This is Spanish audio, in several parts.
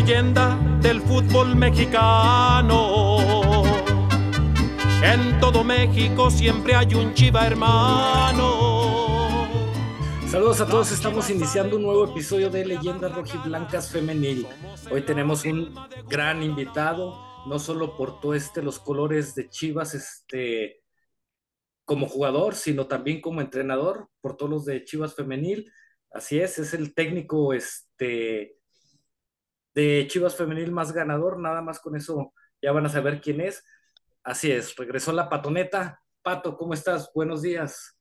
leyenda del fútbol mexicano. En todo México siempre hay un chiva hermano. Saludos a todos, estamos iniciando un nuevo episodio de Leyendas Rojiblancas Femenil. Hoy tenemos un gran invitado, no solo portó este los colores de Chivas este como jugador, sino también como entrenador, portó los de Chivas Femenil. Así es, es el técnico este de Chivas Femenil más ganador, nada más con eso ya van a saber quién es. Así es, regresó la patoneta. Pato, ¿cómo estás? Buenos días.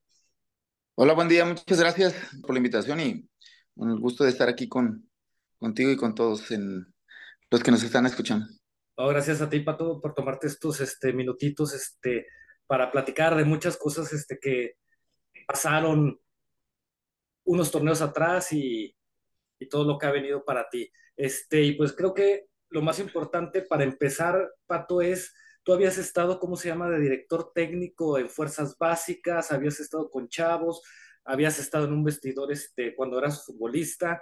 Hola, buen día, muchas gracias por la invitación y con el gusto de estar aquí con, contigo y con todos en, los que nos están escuchando. gracias a ti, Pato, por tomarte estos este, minutitos este, para platicar de muchas cosas este, que pasaron unos torneos atrás y, y todo lo que ha venido para ti. Este, y pues creo que lo más importante para empezar, Pato, es, tú habías estado, ¿cómo se llama?, de director técnico en Fuerzas Básicas, habías estado con Chavos, habías estado en un vestidor este, cuando eras futbolista.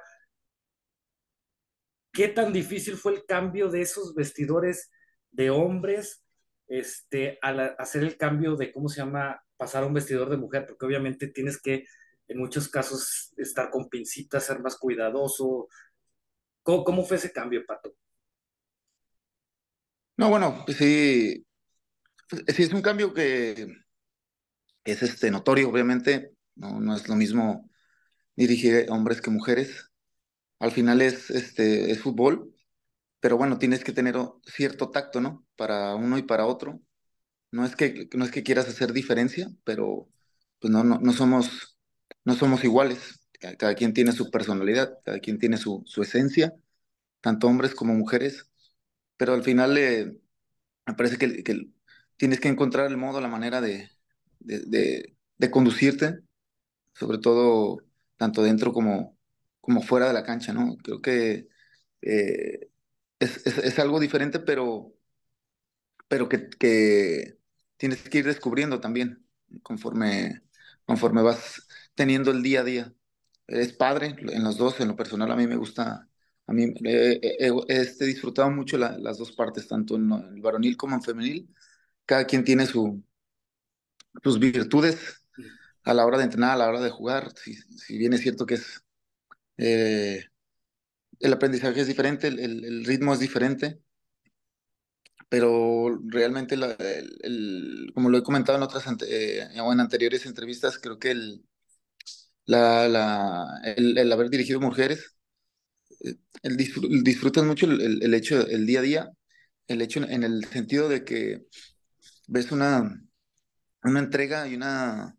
¿Qué tan difícil fue el cambio de esos vestidores de hombres este, al hacer el cambio de, ¿cómo se llama?, pasar a un vestidor de mujer? Porque obviamente tienes que, en muchos casos, estar con pincitas, ser más cuidadoso, ¿Cómo, fue ese cambio, Pato? No, bueno, pues sí, sí es un cambio que es este notorio, obviamente, no, no es lo mismo dirigir hombres que mujeres. Al final es este es fútbol, pero bueno, tienes que tener cierto tacto, ¿no? Para uno y para otro. No es que no es que quieras hacer diferencia, pero pues no no, no somos no somos iguales cada, quien tiene su personalidad, cada quien tiene su, su esencia, tanto hombres como mujeres, pero al final eh, me parece que, que, tienes que encontrar el modo, la manera de, de, de, conducirte, sobre todo tanto dentro como, como fuera de la cancha, ¿no? Creo que eh, es, es, es, algo diferente, pero, pero que, que tienes que ir descubriendo también conforme, conforme vas teniendo el día a día es padre en los dos, en lo personal a mí me gusta, a mí he este, disfrutado mucho las dos partes, tanto en el varonil como en femenil. Cada quien tiene su, sus virtudes a la hora de entrenar, a la hora de jugar. Si, si bien es cierto que es eh, el aprendizaje es diferente, el, el, ritmo es diferente, pero realmente, la, el, como lo he comentado en otras eh, en anteriores entrevistas, creo que el, la, la, el, haber dirigido mujeres, eh, el, disfrutas mucho el, el, hecho, el día a día, el hecho en el sentido de que ves una, una entrega y, una,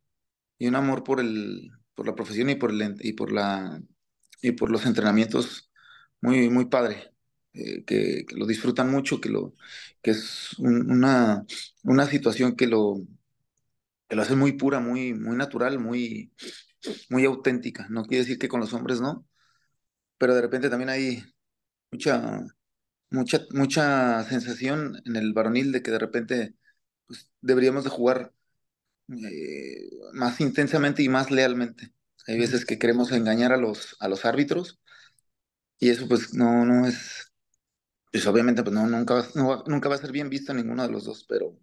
y un amor por, el, por la profesión y por, el, y por, la, y por los entrenamientos muy, muy padre. Eh, que, lo disfrutan mucho, que, lo, que es una, una situación que lo, que lo hace muy pura, muy, muy natural, muy, muy auténtica. No quiere decir que con los hombres no, pero de repente también hay mucha, mucha, mucha sensación en el varonil de que de repente pues, deberíamos de jugar eh, más intensamente y más lealmente. Hay veces que queremos engañar a los, a los árbitros y eso pues no, no es, pues obviamente pues no, nunca, nunca va a ser bien visto en ninguno de los dos, pero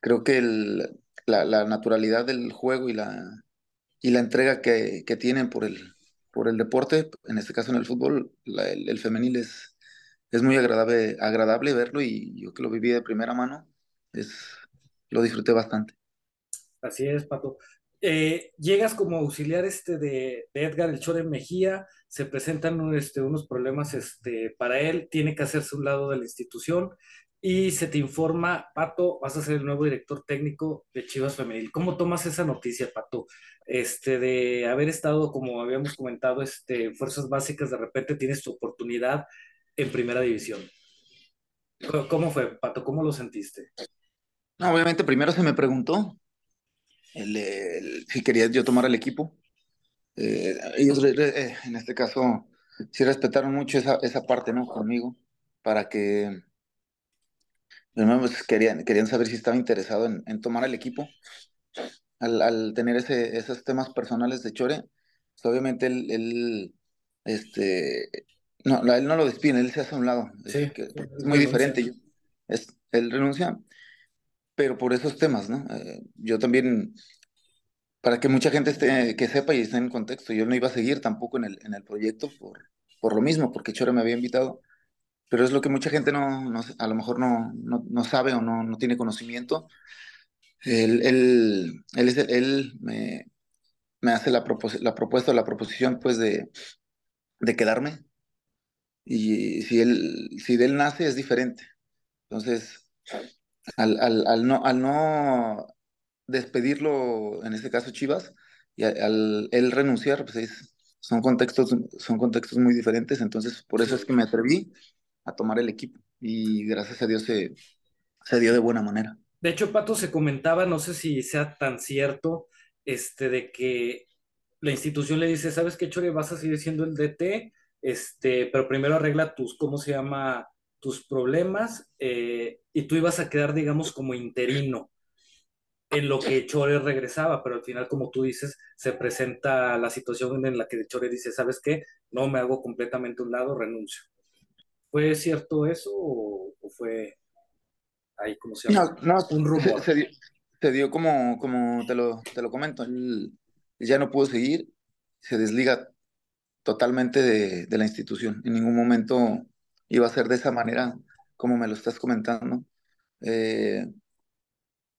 creo que el, la naturalidad del juego y la, y la entrega que, que, tienen por el, por el deporte, en este caso en el fútbol, el, femenil es, es muy agradable, agradable verlo y yo que lo viví de primera mano, es, lo disfruté bastante. Así es, Pato. Eh, llegas como auxiliar este de, de, Edgar El Chore Mejía, se presentan este, unos problemas este, para él, tiene que hacerse un lado de la institución y se te informa, Pato, vas a ser el nuevo director técnico de Chivas Femenil. ¿Cómo tomas esa noticia, Pato? Este, de haber estado, como habíamos comentado, este, fuerzas básicas, de repente tienes tu oportunidad en primera división. ¿Cómo fue, Pato? ¿Cómo lo sentiste? No, obviamente primero se me preguntó si quería yo tomar el equipo. Eh, ellos, eh, en este caso, sí respetaron mucho esa, esa parte, ¿no? Conmigo, para que pues querían, querían saber si estaba interesado en, en tomar el equipo. Al, al tener ese, esos temas personales de Chore, pues obviamente él, él, este, No, él no lo despiden, él se hace a un lado. Sí, es, muy diferente. Es, él renuncia, pero por esos temas, ¿no? Eh, yo también, para que mucha gente esté, que sepa y esté en contexto, yo no iba a seguir tampoco en el, en el proyecto por, por lo mismo, porque Chore me había invitado, pero es lo que mucha gente no, no a lo mejor no, no, no sabe o no, tiene conocimiento. Él, él, él, es, él me, me hace la, la propuesta, la proposición, pues, de, de quedarme y si él, si de él nace es diferente. Entonces, al, al, al, no, al no despedirlo, en este caso Chivas, y al, él renunciar, pues son, contextos, son contextos muy diferentes, entonces por eso es que me atreví a tomar el equipo y gracias a Dios se, se dio de buena manera. De hecho, Pato, se comentaba, no sé si sea tan cierto, este, de que la institución le dice, ¿sabes qué, Chore? Vas a seguir siendo el DT, este, pero primero arregla tus, ¿cómo se llama? Tus problemas eh, y tú ibas a quedar, digamos, como interino en lo que Chore regresaba, pero al final, como tú dices, se presenta la situación en la que Chore dice, ¿sabes qué? No me hago completamente un lado, renuncio. ¿Fue cierto eso o, fue ahí, como se llama? No, no un rumor. Se, dio, como, como te, lo, te lo comento, él ya no pudo seguir, se desliga totalmente de, la institución. En ningún momento iba a ser de esa manera como me lo estás comentando. Eh,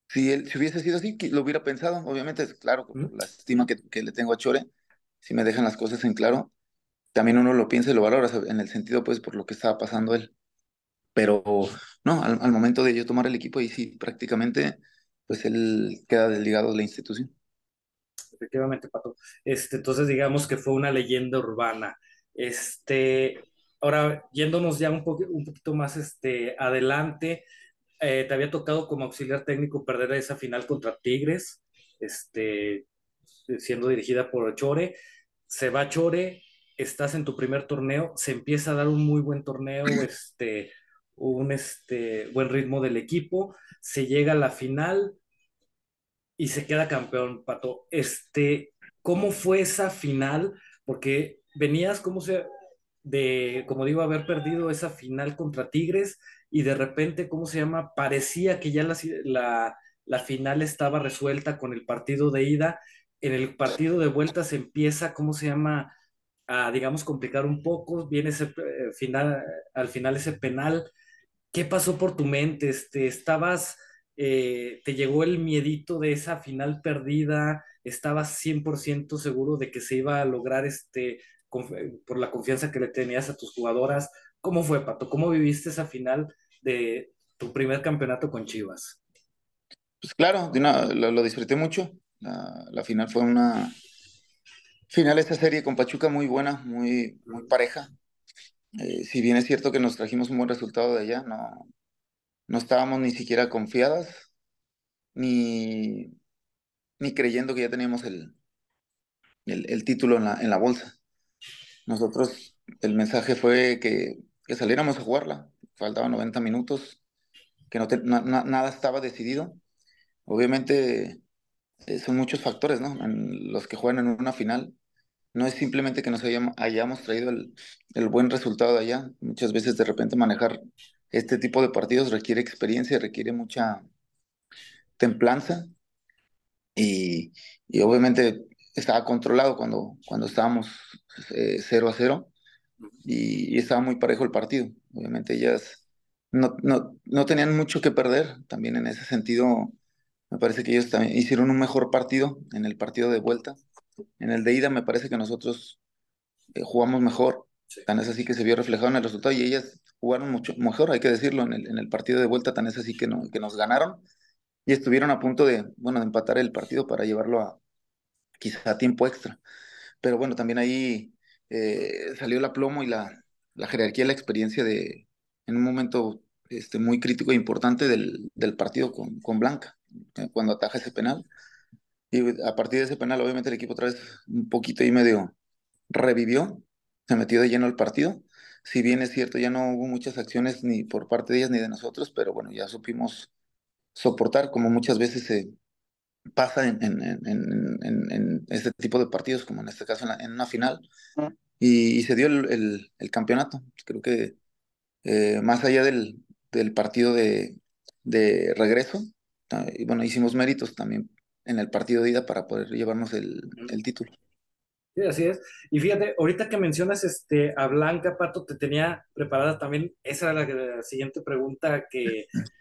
si, él, si hubiese sido así, lo hubiera pensado, obviamente, claro, la estima que, que, le tengo a Chore, si me dejan las cosas en claro, también uno lo piensa y lo valora, en el sentido, pues, por lo que estaba pasando él. Pero, no, al, momento de yo tomar el equipo, y sí, prácticamente, pues él queda desligado de la institución efectivamente, Pato. Este, entonces, digamos que fue una leyenda urbana. Este, ahora, yéndonos ya un, un poquito más este, adelante, eh, te había tocado como auxiliar técnico perder esa final contra Tigres, este, siendo dirigida por Chore. Se va Chore, estás en tu primer torneo, se empieza a dar un muy buen torneo, este, un este, buen ritmo del equipo, se llega a la final, y se queda campeón, Pato. Este, ¿cómo fue esa final? Porque venías, ¿cómo se, de, como digo, haber perdido esa final contra Tigres y de repente, ¿cómo se llama? Parecía que ya la, la, la final estaba resuelta con el partido de ida. En el partido de vuelta se empieza, ¿cómo se llama? A, digamos, complicar un poco. Viene ese eh, final, al final ese penal. ¿Qué pasó por tu mente? Este, ¿Estabas eh, te llegó el miedito de esa final perdida, estabas 100% seguro de que se iba a lograr este, por la confianza que le tenías a tus jugadoras. ¿Cómo fue, Pato? ¿Cómo viviste esa final de tu primer campeonato con Chivas? Pues claro, lo, disfruté mucho. La, final fue una final esta serie con Pachuca muy buena, muy, muy pareja. Eh, si bien es cierto que nos trajimos un buen resultado de allá, no, no estábamos ni siquiera confiadas, ni, ni creyendo que ya teníamos el, el, título en la, en la bolsa. Nosotros, el mensaje fue que, que saliéramos a jugarla. Faltaban 90 minutos, que no, nada estaba decidido. Obviamente son muchos factores, ¿no? los que juegan en una final. No es simplemente que nos hayamos, hayamos traído el, el, buen resultado de allá. Muchas veces de repente manejar este tipo de partidos requiere experiencia, requiere mucha templanza y, obviamente estaba controlado cuando, cuando estábamos 0 eh, a 0 y, estaba muy parejo el partido. Obviamente ellas no, no, no, tenían mucho que perder, también en ese sentido me parece que ellos también hicieron un mejor partido en el partido de vuelta. En el de ida me parece que nosotros eh, jugamos mejor, tan es así que se vio reflejado en el resultado y ellas jugaron mucho mejor, hay que decirlo, en el, en el partido de vuelta tan es así que, no, que nos ganaron y estuvieron a punto de, bueno, de empatar el partido para llevarlo a quizá a tiempo extra. Pero bueno, también ahí eh, salió la plomo y la, la jerarquía, la experiencia de, en un momento este, muy crítico e importante del, del partido con, con Blanca, cuando ataja ese penal. Y a partir de ese penal, obviamente el equipo otra vez un poquito y medio revivió, se metió de lleno al partido si bien es cierto, ya no hubo muchas acciones ni por parte de ellas ni de nosotros, pero bueno, ya supimos soportar, como muchas veces se pasa en, en, en, en este tipo de partidos, como en este caso en, una final, y, se dio el, el, campeonato. Creo que eh, más allá del, del partido de, de regreso, y bueno, hicimos méritos también en el partido de ida para poder llevarnos el, el título. Sí, así es. Y fíjate, ahorita que mencionas este, a Blanca, Pato, te tenía preparada también, esa era la, siguiente pregunta, que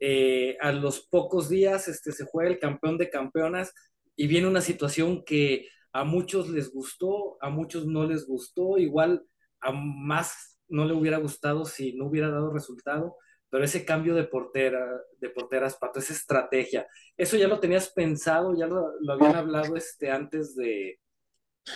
eh, a los pocos días este, se juega el campeón de campeonas y viene una situación que a muchos les gustó, a muchos no les gustó, igual a más no le hubiera gustado si no hubiera dado resultado, pero ese cambio de portera, de porteras, Pato, esa estrategia, ¿eso ya lo tenías pensado, ya lo, lo habían hablado este, antes de,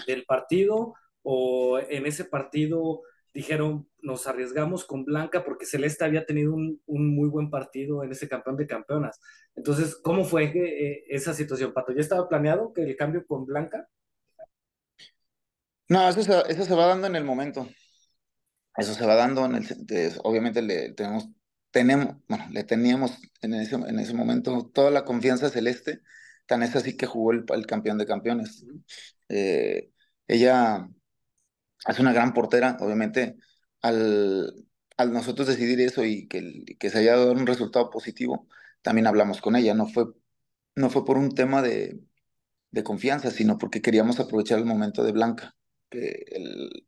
del partido o en ese partido dijeron nos arriesgamos con Blanca porque Celeste había tenido un, un muy buen partido en ese campeón de campeonas. Entonces, ¿cómo fue eh, esa situación, Pato? ¿Ya estaba planeado que el cambio con Blanca? No, eso se, eso se va dando en el momento. Eso se va dando en el obviamente le tenemos tenemos, bueno, le teníamos en ese, en ese momento toda la confianza celeste, tan es así que jugó el, el campeón de campeones. Eh, ella es una gran portera, obviamente, al, al nosotros decidir eso y que, que se haya dado un resultado positivo, también hablamos con ella, no fue, no fue por un tema de, de confianza, sino porque queríamos aprovechar el momento de Blanca, que el,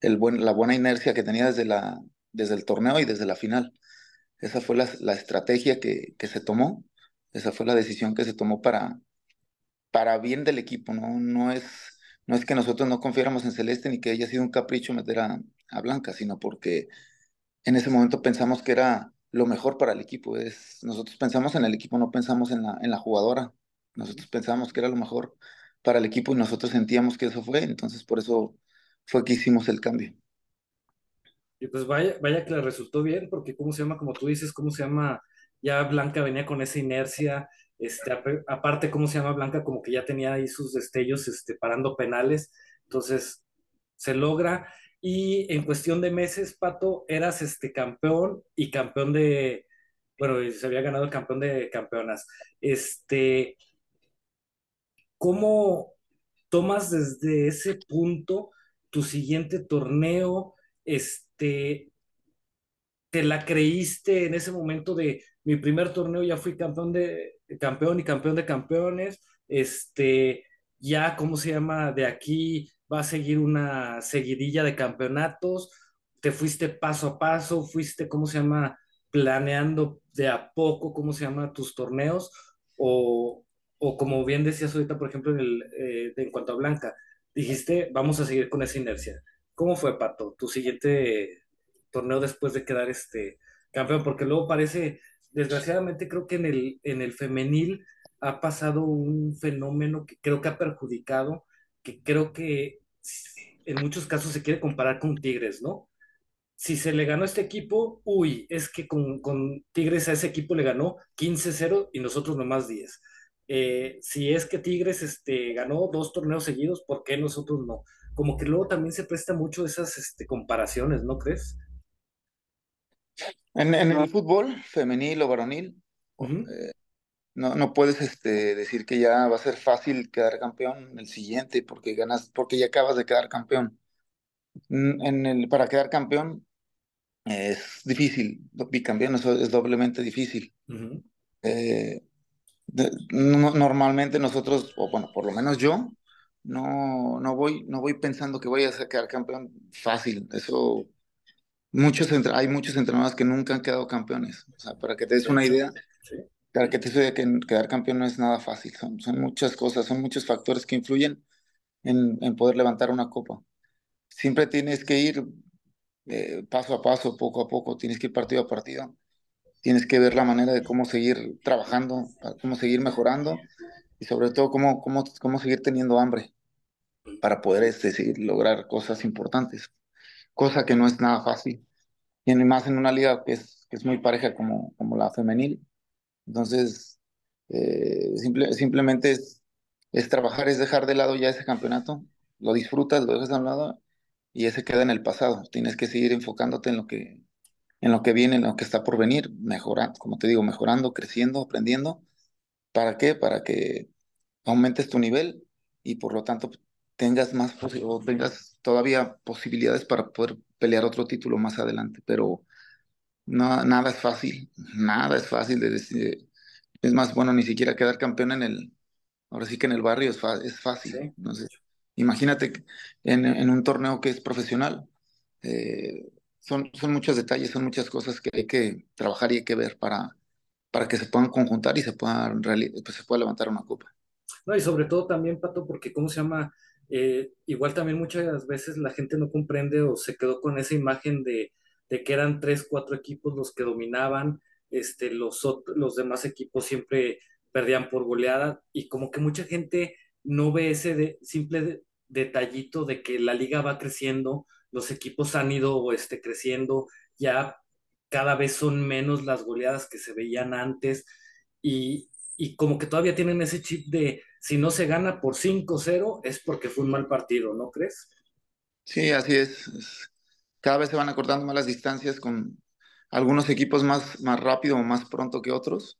el buen, la buena inercia que tenía desde, la, desde el torneo y desde la final. Esa fue la, la estrategia que, que se tomó, esa fue la decisión que se tomó para, para bien del equipo, ¿no? No es, no es que nosotros no confiáramos en Celeste ni que haya sido un capricho meter a, a Blanca, sino porque en ese momento pensamos que era lo mejor para el equipo. Es, nosotros pensamos en el equipo, no pensamos en la, en la jugadora. Nosotros pensamos que era lo mejor para el equipo y nosotros sentíamos que eso fue, entonces por eso fue que hicimos el cambio. Y pues vaya, vaya que le resultó bien, porque cómo se llama, como tú dices, cómo se llama, ya Blanca venía con esa inercia, este, aparte, ¿cómo se llama Blanca? Como que ya tenía ahí sus destellos este, parando penales. Entonces, se logra. Y en cuestión de meses, Pato, eras este campeón y campeón de, bueno, se había ganado el campeón de campeonas. Este, ¿cómo tomas desde ese punto tu siguiente torneo? Este, ¿te la creíste en ese momento de mi primer torneo ya fui campeón de campeón y campeón de campeones. Este, ya, ¿cómo se llama? De aquí va a seguir una seguidilla de campeonatos. Te fuiste paso a paso, fuiste, ¿cómo se llama? Planeando de a poco, ¿cómo se llama? Tus torneos. O, o como bien decías ahorita, por ejemplo, en, el, eh, en cuanto a Blanca, dijiste, vamos a seguir con esa inercia. ¿Cómo fue, Pato, tu siguiente torneo después de quedar este campeón? Porque luego parece desgraciadamente creo que en el, en el femenil ha pasado un fenómeno que creo que ha perjudicado, que creo que en muchos casos se quiere comparar con Tigres, ¿no? Si se le ganó a este equipo, uy, es que con, con Tigres a ese equipo le ganó 15-0 y nosotros nomás 10. Eh, si es que Tigres este, ganó dos torneos seguidos, ¿por qué nosotros no? Como que luego también se presta mucho esas este, comparaciones, ¿no crees? En, el fútbol femenil o varonil, eh, no, no puedes este, decir que ya va a ser fácil quedar campeón en el siguiente porque ganas, porque ya acabas de quedar campeón. En el, para quedar campeón es difícil, bicampeón es, es doblemente difícil. Eh, normalmente nosotros, o bueno, por lo menos yo, no, no, voy, no voy pensando que voy a quedar campeón fácil. Eso muchos hay muchos entrenadores que nunca han quedado campeones. O sea, para que te des una idea, para que te des que quedar campeón no es nada fácil. Son, son muchas cosas, son muchos factores que influyen en, en poder levantar una copa. Siempre tienes que ir eh, paso a paso, poco a poco, tienes que ir partido a partido. Tienes que ver la manera de cómo seguir trabajando, cómo seguir mejorando y sobre todo cómo, cómo, cómo seguir teniendo hambre para poder este, lograr cosas importantes cosa que no es nada fácil. Y más en una liga que es, que es muy pareja como, como la femenil. Entonces, eh, simple, simplemente es, es trabajar, es dejar de lado ya ese campeonato, lo disfrutas, lo dejas de lado y ese queda en el pasado. Tienes que seguir enfocándote en lo que, en lo que viene, en lo que está por venir, mejorando, como te digo, mejorando, creciendo, aprendiendo. ¿Para qué? Para que aumentes tu nivel y por lo tanto tengas más o tengas todavía posibilidades para poder pelear otro título más adelante, pero no, nada es fácil, nada es fácil de decir. Es más, bueno, ni siquiera quedar campeón en el, ahora sí que en el barrio es, es fácil. imagínate en, en, un torneo que es profesional, eh, son, son muchos detalles, son muchas cosas que hay que trabajar y hay que ver para, para que se puedan conjuntar y se, puedan pues pueda levantar una copa. No, y sobre todo también, Pato, porque ¿cómo se llama? Eh, igual también muchas veces la gente no comprende o se quedó con esa imagen de, que eran tres, cuatro equipos los que dominaban, este, los, los demás equipos siempre perdían por goleada y como que mucha gente no ve ese simple detallito de que la liga va creciendo, los equipos han ido este, creciendo, ya cada vez son menos las goleadas que se veían antes y, y como que todavía tienen ese chip de si no se gana por 5-0 es porque fue un mal partido, ¿no crees? Sí, así es. Cada vez se van acortando más las distancias con algunos equipos más, más rápido o más pronto que otros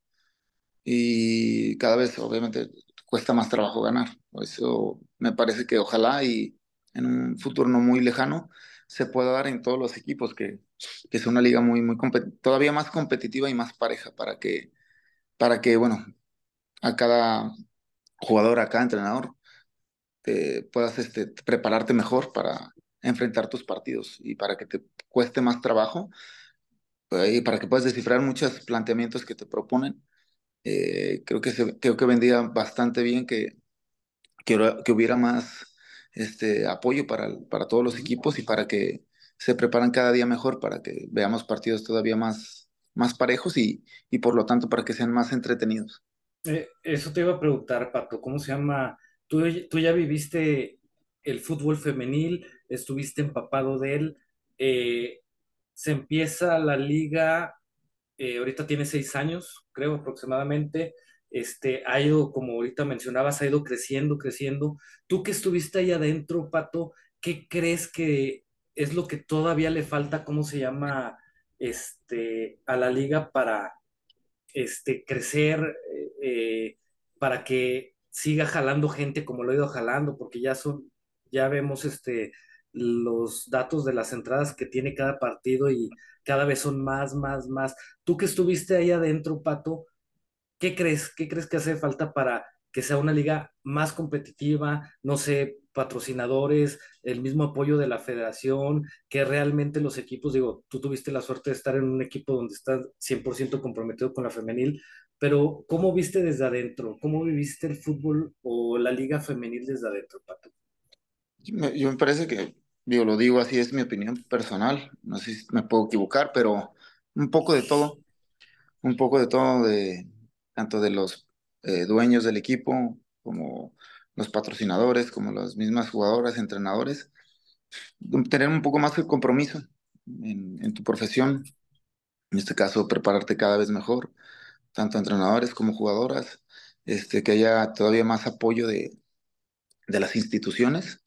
y cada vez obviamente cuesta más trabajo ganar. Eso me parece que ojalá y en un futuro no muy lejano se pueda dar en todos los equipos, que, que sea una liga muy, muy todavía más competitiva y más pareja para que, para que, bueno, a cada jugador, a cada entrenador, te puedas este, prepararte mejor para enfrentar tus partidos y para que te cueste más trabajo eh, y para que puedas descifrar muchos planteamientos que te proponen. Eh, creo, que se, creo que vendría bastante bien que, que, hubiera más este, apoyo para, para todos los equipos y para que se preparan cada día mejor, para que veamos partidos todavía más, más parejos y, y por lo tanto para que sean más entretenidos. Eh, eso te iba a preguntar, Pato, ¿cómo se llama? Tú, tú ya viviste el fútbol femenil, estuviste empapado de él. Eh, se empieza la liga, eh, ahorita tiene seis años, creo aproximadamente. Este, ha ido, como ahorita mencionabas, ha ido creciendo, creciendo. Tú que estuviste ahí adentro, Pato, ¿qué crees que es lo que todavía le falta, cómo se llama, este, a la liga para este, crecer, eh, para que siga jalando gente como lo ha ido jalando, porque ya son, ya vemos este, los datos de las entradas que tiene cada partido y cada vez son más, más, más. Tú que estuviste ahí adentro, Pato, ¿qué crees? ¿Qué crees que hace falta para que sea una liga más competitiva? No sé, patrocinadores, el mismo apoyo de la federación, que realmente los equipos, digo, tú tuviste la suerte de estar en un equipo donde estás 100% comprometido con la femenil, pero ¿cómo viste desde adentro? ¿Cómo viviste el fútbol o la liga femenil desde adentro, Pato? Yo me parece que, digo, lo digo así, es mi opinión personal, no sé si me puedo equivocar, pero un poco de todo, un poco de todo, de tanto de los eh, dueños del equipo como los patrocinadores, como las mismas jugadoras, entrenadores, tener un poco más de compromiso en, en tu profesión, en este caso prepararte cada vez mejor, tanto entrenadores como jugadoras, este, que haya todavía más apoyo de, de las instituciones.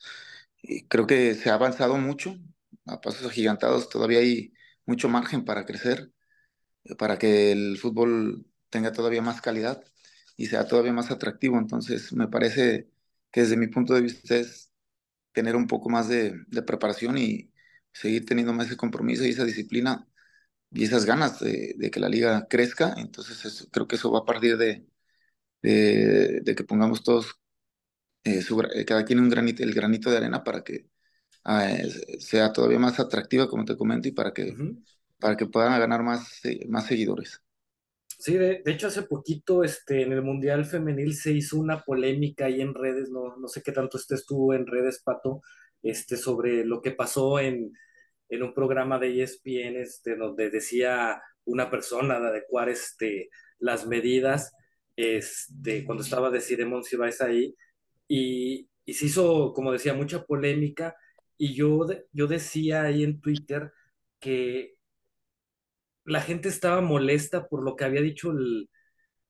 Y creo que se ha avanzado mucho, a pasos agigantados, todavía hay mucho margen para crecer, para que el fútbol tenga todavía más calidad y sea todavía más atractivo. Entonces, me parece que desde mi punto de vista es tener un poco más de, de preparación y seguir teniendo más ese compromiso y esa disciplina y esas ganas de, de que la liga crezca. Entonces, creo que eso va a partir de, de, de que pongamos todos, eh, eh, cada quien un granito, el granito de arena para que ah, sea todavía más atractiva, como te comento, y para que, para que puedan ganar más, eh, más seguidores. Sí, de, hecho hace poquito este, en el Mundial Femenil se hizo una polémica ahí en redes, no, no sé qué tanto estés tú en redes, Pato, este, sobre lo que pasó en, en un programa de ESPN este, donde decía una persona de adecuar este, las medidas este, cuando estaba de si vais ahí y, y, se hizo, como decía, mucha polémica y yo, yo decía ahí en Twitter que la gente estaba molesta por lo que había dicho el,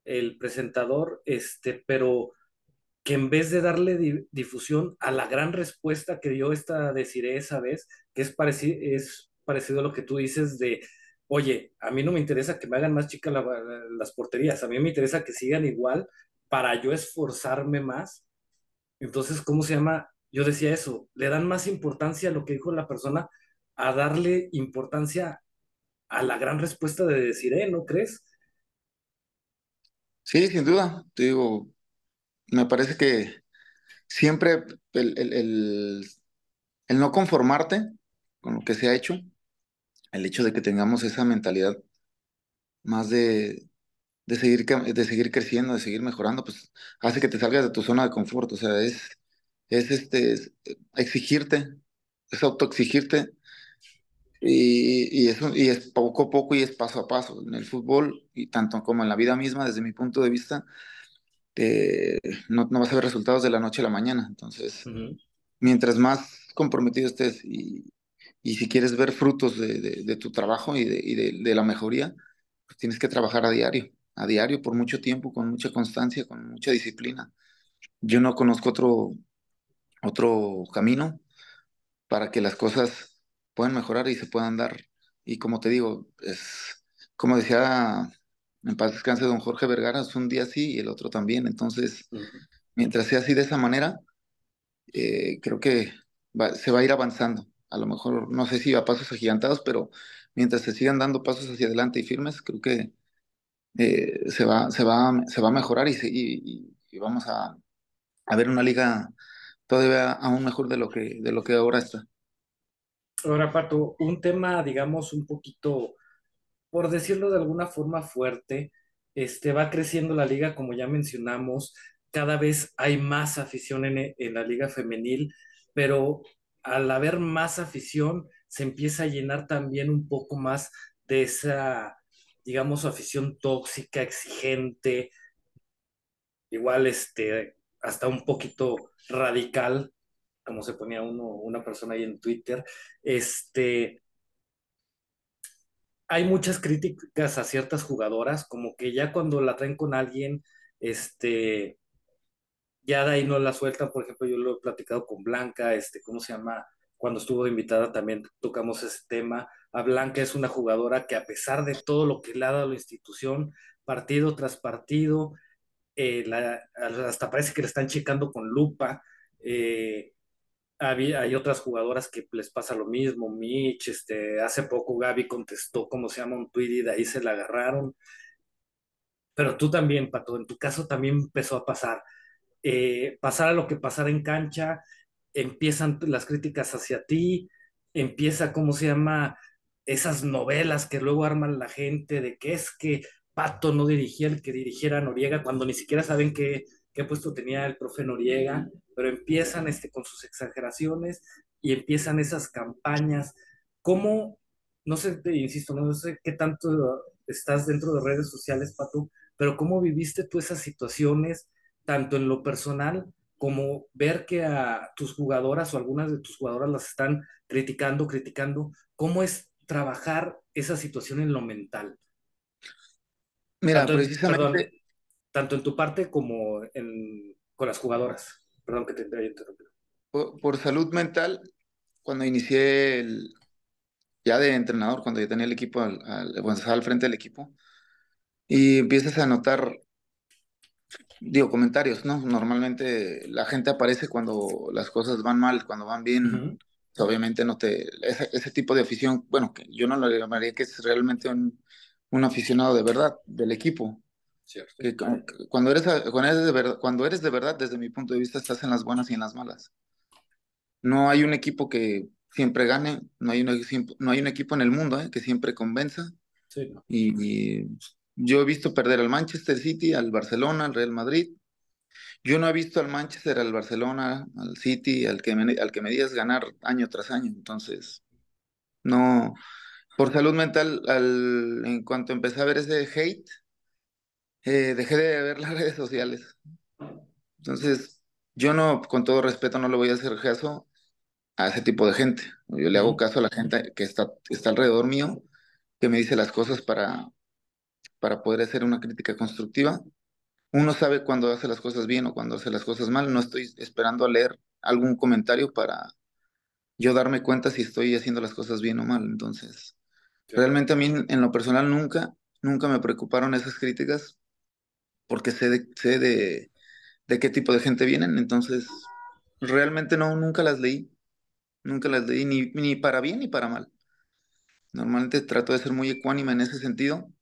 el presentador, este, pero que en vez de darle difusión a la gran respuesta que dio esta Desiree esa vez, que es, parecido, es parecido a lo que tú dices de, oye, a mí no me interesa que me hagan más chicas las porterías, a mí me interesa que sigan igual para yo esforzarme más. Entonces, ¿cómo se llama? yo decía eso, le dan más importancia a lo que dijo la persona a darle importancia a la gran respuesta de decir, ¿eh? ¿No crees? Sí, sin duda. Te digo, me parece que siempre el, el, el, no conformarte con lo que se ha hecho, el hecho de que tengamos esa mentalidad más de, de seguir, de seguir creciendo, de seguir mejorando, pues hace que te salgas de tu zona de confort. O sea, es, es este, es exigirte, es autoexigirte. Y, y, eso, y es poco a poco y es paso a paso. En el fútbol, y tanto como en la vida misma, desde mi punto de vista, eh, no, no, vas a ver resultados de la noche a la mañana. Entonces, uh -huh. mientras más comprometido estés y, y, si quieres ver frutos de, de, de tu trabajo y, de, y de, la mejoría, pues tienes que trabajar a diario, a diario, por mucho tiempo, con mucha constancia, con mucha disciplina. Yo no conozco otro, otro camino para que las cosas puedan mejorar y se puedan dar. Y como te digo, es como decía en paz descanse don Jorge Vergara, es un día sí y el otro también. Entonces, uh -huh. mientras sea así de esa manera, eh, creo que va, se va a ir avanzando. A lo mejor, no sé si a pasos agigantados, pero mientras se sigan dando pasos hacia adelante y firmes, creo que eh, se, va, se, va, se va a mejorar y, se, y, y vamos a, a, ver una liga todavía aún mejor de lo que, de lo que ahora está. Ahora, Pato, un tema, digamos, un poquito por decirlo de alguna forma fuerte, este, va creciendo la liga, como ya mencionamos, cada vez hay más afición en, en, la liga femenil, pero al haber más afición, se empieza a llenar también un poco más de esa, digamos, afición tóxica, exigente, igual este, hasta un poquito radical, como se ponía uno, una persona ahí en Twitter, este, hay muchas críticas a ciertas jugadoras, como que ya cuando la traen con alguien, este, ya de ahí no la sueltan. Por ejemplo, yo lo he platicado con Blanca, este, ¿cómo se llama? Cuando estuvo invitada también tocamos ese tema. A Blanca es una jugadora que a pesar de todo lo que le ha dado la institución, partido tras partido, eh, hasta parece que le están checando con lupa. Eh, hay otras jugadoras que les pasa lo mismo, Mitch, este, hace poco Gaby contestó cómo se llama un tweet y de ahí se la agarraron. Pero tú también, Pato, en tu caso también empezó a pasar. Eh, lo que pasara en cancha, empiezan las críticas hacia ti, empieza, ¿cómo se llama? Esas novelas que luego arman la gente de que es que Pato no dirigía el que dirigiera Noriega cuando ni siquiera saben qué, qué puesto tenía el profe Noriega pero empiezan este, con sus exageraciones y empiezan esas campañas. ¿Cómo, no sé, te insisto, no sé qué tanto estás dentro de redes sociales, Pato, pero cómo viviste tú esas situaciones, tanto en lo personal como ver que a tus jugadoras o algunas de tus jugadoras las están criticando, criticando? ¿Cómo es trabajar esa situación en lo mental? Mira, tanto precisamente... En, perdón, tanto en tu parte como en, con las jugadoras. Perdón que te haya interrumpido. Por, por, salud mental, cuando inicié el, ya de entrenador, cuando ya tenía el equipo, al, al, cuando estaba al frente del equipo, y empiezas a notar, digo, comentarios, ¿no? Normalmente la gente aparece cuando las cosas van mal, cuando van bien, uh -huh. obviamente no te... Ese, ese, tipo de afición, bueno, que yo no lo llamaría que es realmente un, un aficionado de verdad del equipo, Cierto. Que cuando, eres, cuando, eres de verdad, cuando eres de verdad, desde mi punto de vista, estás en las buenas y en las malas. No hay un equipo que siempre gane, no hay, una, no hay un equipo en el mundo ¿eh? que siempre convenza. Sí, no. y, y, yo he visto perder al Manchester City, al Barcelona, al Real Madrid. Yo no he visto al Manchester, al Barcelona, al City, al que me, al que me digas ganar año tras año. Entonces, no. Por salud mental, al, en cuanto empecé a ver ese hate, eh, dejé de ver las redes sociales. Entonces, yo no, con todo respeto, no le voy a hacer caso a ese tipo de gente. Yo le hago caso a la gente que está, está alrededor mío, que me dice las cosas para, para poder hacer una crítica constructiva. Uno sabe cuando hace las cosas bien o cuando hace las cosas mal. No estoy esperando a leer algún comentario para yo darme cuenta si estoy haciendo las cosas bien o mal. Entonces, realmente a mí en lo personal nunca, nunca me preocuparon esas críticas porque sé de, sé de, qué tipo de gente vienen, entonces realmente no, nunca las leí. Nunca las leí ni, ni para bien ni para mal. Normalmente trato de ser muy ecuánime en ese sentido,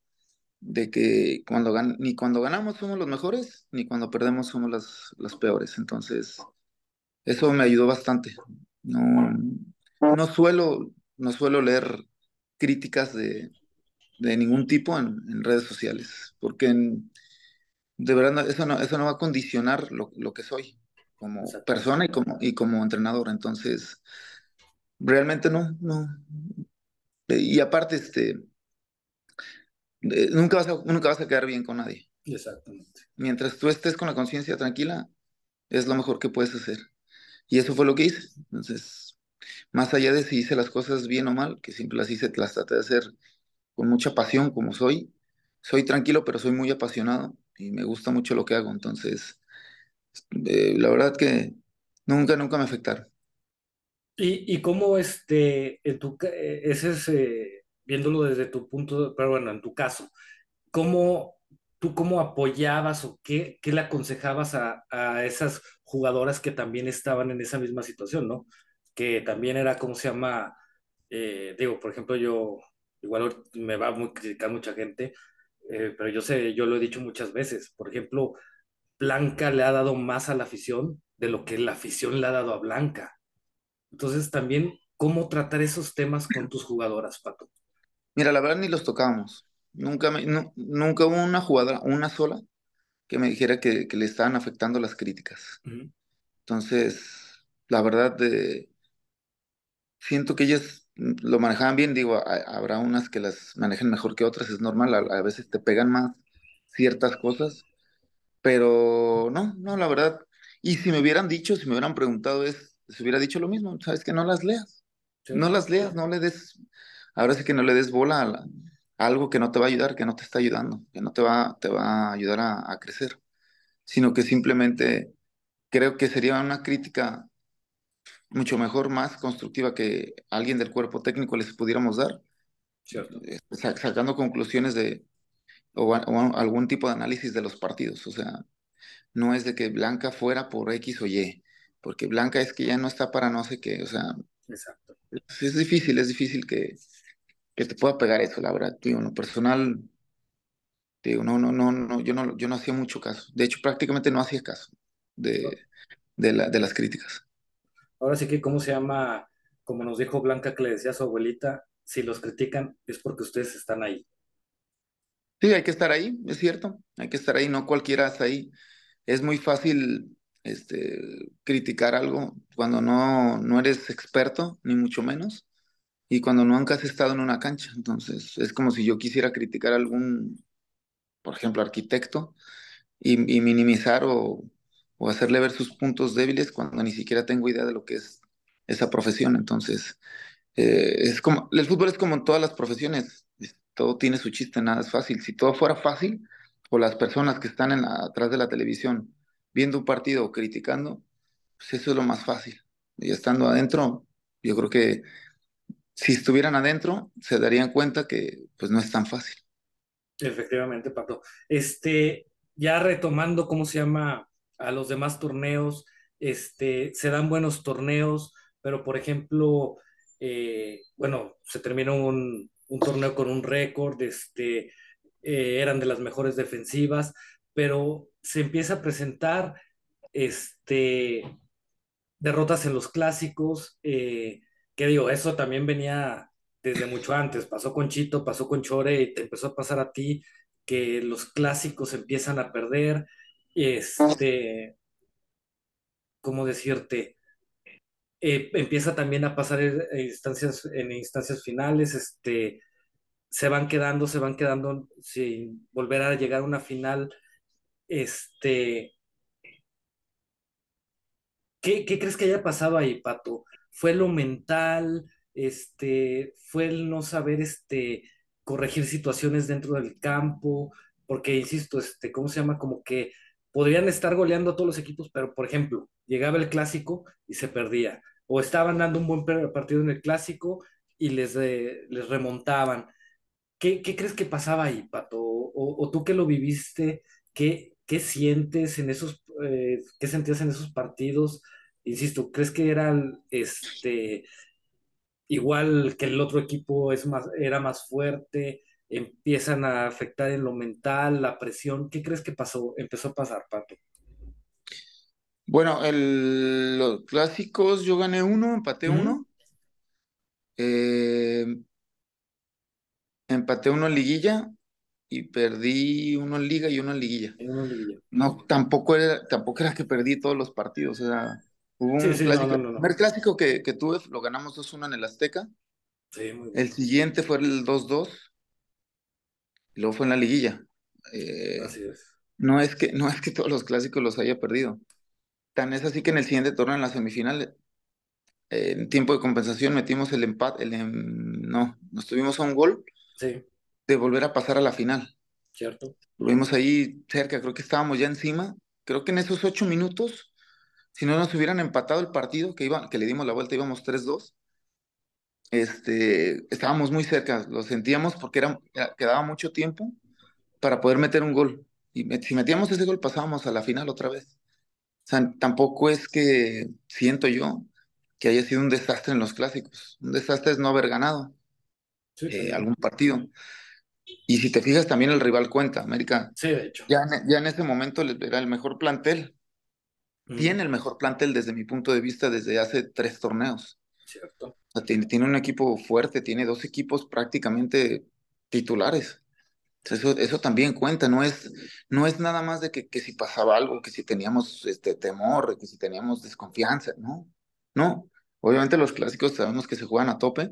de que cuando gan ni cuando ganamos somos los mejores, ni cuando perdemos somos las, las peores. Entonces, eso me ayudó bastante. No, no suelo, no suelo leer críticas de, de ningún tipo en, en redes sociales, porque en, de verdad eso no, eso no va a condicionar lo, lo que soy como persona y como, y como entrenador. Entonces, realmente no, no. Y aparte, este, nunca, vas a, nunca vas a quedar bien con nadie. Exactamente. Mientras tú estés con la conciencia tranquila, es lo mejor que puedes hacer. Y eso fue lo que hice. Entonces, más allá de si hice las cosas bien o mal, que siempre las hice, las traté de hacer con mucha pasión como soy. Soy tranquilo, pero soy muy apasionado y me gusta mucho lo que hago. Entonces, eh, la verdad que nunca, nunca me afectaron. ¿Y, y cómo este, en tu, ese es, eh, viéndolo desde tu punto, pero bueno, en tu caso, ¿cómo tú cómo apoyabas o qué, qué le aconsejabas a, a, esas jugadoras que también estaban en esa misma situación, ¿no? Que también era, ¿cómo se llama? Eh, digo, por ejemplo, yo, igual me va a criticar mucha gente, eh, pero yo sé, yo lo he dicho muchas veces, por ejemplo, Blanca le ha dado más a la afición de lo que la afición le ha dado a Blanca. Entonces también, ¿cómo tratar esos temas con tus jugadoras, Pato? Mira, la verdad ni los tocábamos. Nunca, me, no, nunca hubo una jugadora, una sola, que me dijera que, que le estaban afectando las críticas. Uh -huh. Entonces, la verdad, de, siento que ellas lo manejaban bien. Digo, a, habrá unas que las manejen mejor que otras, es normal. A, a veces te pegan más ciertas cosas, pero no, no, la verdad. Y si me hubieran dicho, si me hubieran preguntado, es, se hubiera dicho lo mismo, sabes que no las leas, sí. no las leas, no le des, ahora sí que no le des bola a, la, a, algo que no te va a ayudar, que no te está ayudando, que no te va, te va a ayudar a, a crecer, sino que simplemente creo que sería una crítica mucho mejor, más constructiva que alguien del cuerpo técnico les pudiéramos dar, Cierto. sacando conclusiones de, o, o, algún tipo de análisis de los partidos, o sea, no es de que Blanca fuera por X o Y, porque Blanca es que ya no está para no sé qué, o sea, Exacto. es difícil, es difícil que, que te pueda pegar eso, la verdad, en lo personal, digo, no, no, no, no, yo no, yo no hacía mucho caso, de hecho prácticamente no hacía caso de, de, la, de las críticas. Ahora sí que, ¿cómo se llama? Como nos dijo Blanca que le decía a su abuelita, si los critican es porque ustedes están ahí. Sí, hay que estar ahí, es cierto, hay que estar ahí, no cualquiera está ahí. Es muy fácil este, criticar algo cuando no, no eres experto, ni mucho menos, y cuando nunca has estado en una cancha. Entonces, es como si yo quisiera criticar a algún, por ejemplo, arquitecto, y, y minimizar o, o hacerle ver sus puntos débiles cuando ni siquiera tengo idea de lo que es esa profesión. Entonces, eh, es como, el fútbol es como en todas las profesiones, todo tiene su chiste, nada es fácil. Si todo fuera fácil, o las personas que están atrás de la televisión viendo un partido o criticando, pues eso es lo más fácil. Y estando adentro, yo creo que si estuvieran adentro, se darían cuenta que pues no es tan fácil. Efectivamente, Pato. Este, ya retomando, ¿cómo se llama? A los demás torneos, este, se dan buenos torneos, pero por ejemplo, eh, bueno, se terminó un, torneo con un récord, este, eh, eran de las mejores defensivas, pero se empieza a presentar este, derrotas en los clásicos, eh, que digo, eso también venía desde mucho antes, pasó con Chito, pasó con Chore y te empezó a pasar a ti que los clásicos empiezan a perder, este, ¿cómo decirte? Eh, empieza también a pasar en instancias, en instancias finales, este, se van quedando, se van quedando sin volver a llegar a una final. Este, ¿qué, qué crees que haya pasado ahí, Pato? ¿Fue lo mental? Este, ¿Fue el no saber este, corregir situaciones dentro del campo? Porque, insisto, este, ¿cómo se llama? Como que podrían estar goleando a todos los equipos, pero, por ejemplo, llegaba el clásico y se perdía. O estaban dando un buen partido en el clásico y les, les remontaban ¿Qué, ¿Qué, crees que pasaba ahí, Pato? O, tú que lo viviste, ¿qué, qué sientes en esos, eh, qué sentías en esos partidos? insisto, ¿crees que eran este, igual que el otro equipo es más, era más fuerte? ¿Empiezan a afectar en lo mental, la presión? ¿Qué crees que pasó? Empezó a pasar, Pato. Bueno, el, los clásicos yo gané uno, empaté uno. eh, empaté uno en liguilla y perdí uno en liga y uno en liguilla. En una liguilla. No, tampoco era, tampoco era que perdí todos los partidos. O sea, hubo Sí, un sí, clásico. no, El no, primer clásico que, que tuve lo ganamos 2-1 en el Azteca. Sí, muy El siguiente fue el 2-2 y luego fue en la liguilla. Eh, Así es. no es que, no es que todos los clásicos los haya perdido. Tan es así que en el siguiente torneo, en la semifinal, eh, en tiempo de compensación, metimos el empate. El, em- no, nos tuvimos a un gol Sí, de volver a pasar a la final. cierto. Lo vimos ahí cerca, creo que estábamos ya encima. Creo que en esos ocho minutos, si no nos hubieran empatado el partido, que, iba, que le dimos la vuelta, íbamos 3-2, este, estábamos muy cerca, lo sentíamos porque era, quedaba mucho tiempo para poder meter un gol. Y si metíamos ese gol, pasábamos a la final otra vez. O sea, tampoco es que siento yo que haya sido un desastre en los clásicos. Un desastre es no haber ganado Sí, eh, algún partido. Y si te fijas, también el rival cuenta. América Sí, de hecho. ya en, ya en ese momento era el mejor plantel. Tiene el mejor plantel desde mi punto de vista desde hace tres torneos. Cierto. Tiene, tiene un equipo fuerte, tiene dos equipos prácticamente titulares. Eso, eso también cuenta, no es, no es nada más de que, que si pasaba algo, que si teníamos este, temor, que si teníamos desconfianza, ¿no? No, obviamente los clásicos sabemos que se juegan a tope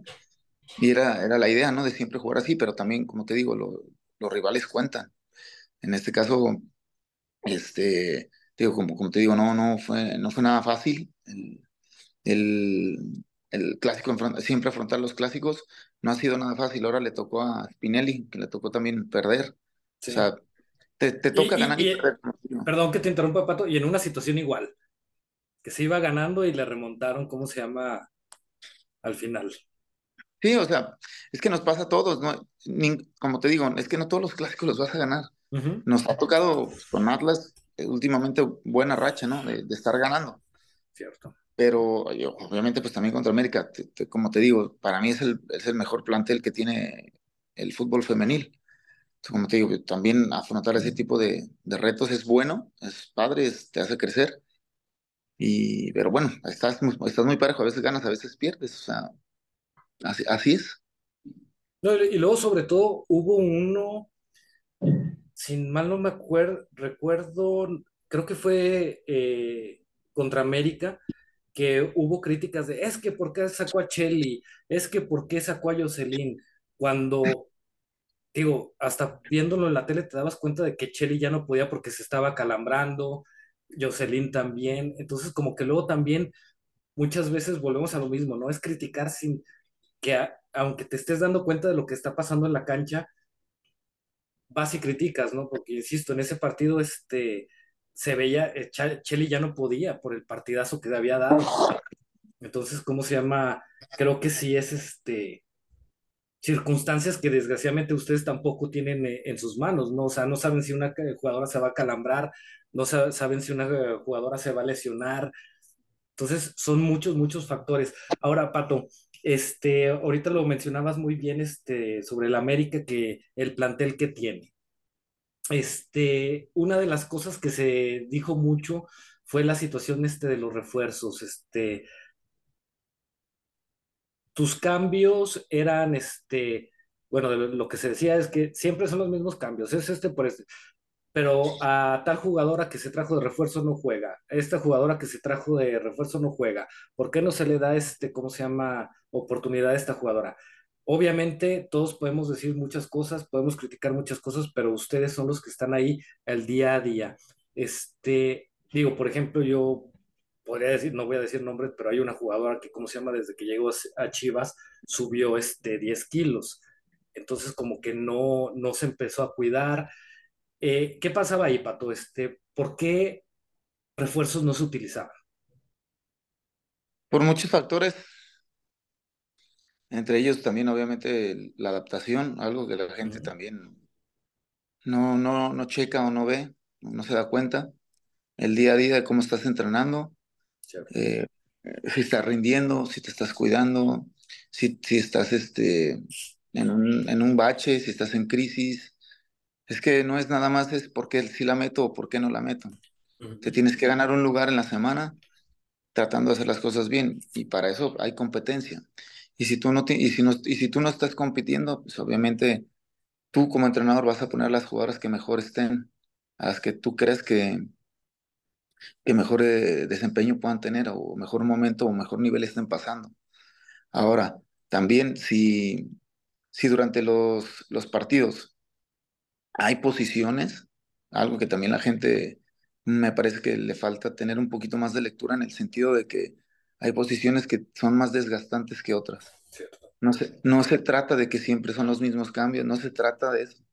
y era, era la idea, ¿no? De siempre jugar así, pero también, como te digo, lo- los rivales cuentan. En este caso, este, digo, como, como te digo, no, no fue, no fue nada fácil. El, el clásico, siempre afrontar los clásicos, no ha sido nada fácil. Ahora le tocó a Spinelli, que le tocó también perder. O Sí. sea, te, te toca y- ganar y y, perder. perdón que te interrumpa, Pato, y en una situación igual, que se iba ganando y le remontaron, ¿cómo se llama? Al final. Sí, o sea, es que nos pasa a todos, ¿no? Nin- como te digo, es que no todos los clásicos los vas a ganar. Nos ha tocado con Atlas eh, últimamente buena racha, ¿no? De, de estar ganando. Cierto. Pero yo, obviamente, pues también contra América, te- te- como te digo, para mí es el, es el mejor plantel que tiene el fútbol femenil. Entonces, como te digo, también afrontar ese tipo de, de retos es bueno, es padre, es- te hace crecer. Y, pero bueno, estás, estás muy parejo, a veces ganas, a veces pierdes. O sea, así, así es. No, y luego, sobre todo, hubo uno, sin mal no me acuerdo, recuerdo, creo que fue eh, contra América, que hubo críticas de, es que por qué sacó a Chelly, es que por qué sacó a Jocelyn, cuando, digo, hasta viéndolo en la tele te dabas cuenta de que Chelly ya no podía porque se estaba calambrando, Jocelyn también, entonces como que luego también muchas veces volvemos a lo mismo, ¿no? Es criticar sin que, aunque te estés dando cuenta de lo que está pasando en la cancha, vas y criticas, ¿no? Porque, insisto, en ese partido, este, se veía, eh, Cheli ya no podía por el partidazo que le había dado. Entonces, ¿cómo se llama? Creo que sí es, este, circunstancias que desgraciadamente ustedes tampoco tienen eh, en sus manos, ¿no? O sea, no saben si una eh, jugadora se va a calambrar, no sa- saben si una jugadora se va a lesionar. Entonces, son muchos, muchos factores. Ahora, Pato, este, ahorita lo mencionabas muy bien, este, sobre el América, que el plantel que tiene. Este, una de las cosas que se dijo mucho fue la situación este de los refuerzos. Este, tus cambios eran, este, bueno, lo que se decía es que siempre son los mismos cambios, es este por este, pero a tal jugadora que se trajo de refuerzo no juega, a esta jugadora que se trajo de refuerzo no juega, ¿por qué no se le da este, cómo se llama, oportunidad a esta jugadora? Obviamente todos podemos decir muchas cosas, podemos criticar muchas cosas, pero ustedes son los que están ahí el día a día. Este, digo, por ejemplo, yo podría decir, no voy a decir nombres, pero hay una jugadora que, ¿cómo se llama? Desde que llegó a Chivas, subió este 10 kilos. Entonces, como que no, no se empezó a cuidar. Eh, ¿Qué pasaba ahí, Pato? Este, ¿por qué refuerzos no se utilizaban? Por muchos factores, entre ellos también obviamente la adaptación, algo que la gente también no, no, no checa o no ve, no se da cuenta. El día a día de cómo estás entrenando. eh, si estás rindiendo, si te estás cuidando, si, si estás este, en, un, en un bache, si estás en crisis. Es que no es nada más es porque si la meto o por qué no la meto. Te tienes que ganar un lugar en la semana tratando de hacer las cosas bien y para eso hay competencia. Y si tú no, y si no, y si tú no estás compitiendo, pues obviamente tú como entrenador vas a poner las jugadoras que mejor estén, a las que tú crees que, que mejor eh, desempeño puedan tener o mejor momento o mejor nivel estén pasando. Ahora, también si, si durante los, los partidos hay posiciones, algo que también la gente me parece que le falta tener un poquito más de lectura en el sentido de que hay posiciones que son más desgastantes que otras. No se, no se trata de que siempre son los mismos cambios, no se trata de eso.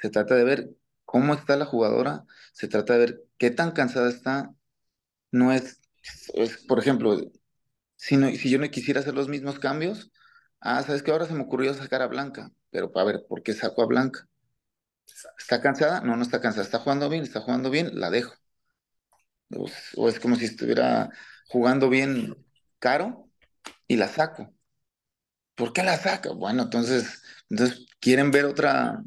Se trata de ver cómo está la jugadora, se trata de ver qué tan cansada está. No es, es por ejemplo, si, no, si yo no quisiera hacer los mismos cambios, ah, sabes que ahora se me ocurrió sacar a Blanca, pero a ver, ¿por qué saco a Blanca? ¿Está cansada? No, no está cansada. ¿Está jugando bien? ¿Está jugando bien? La dejo. O, es como si estuviera jugando bien caro y la saco. ¿Por qué la saco? Bueno, entonces, entonces ¿quieren ver otra,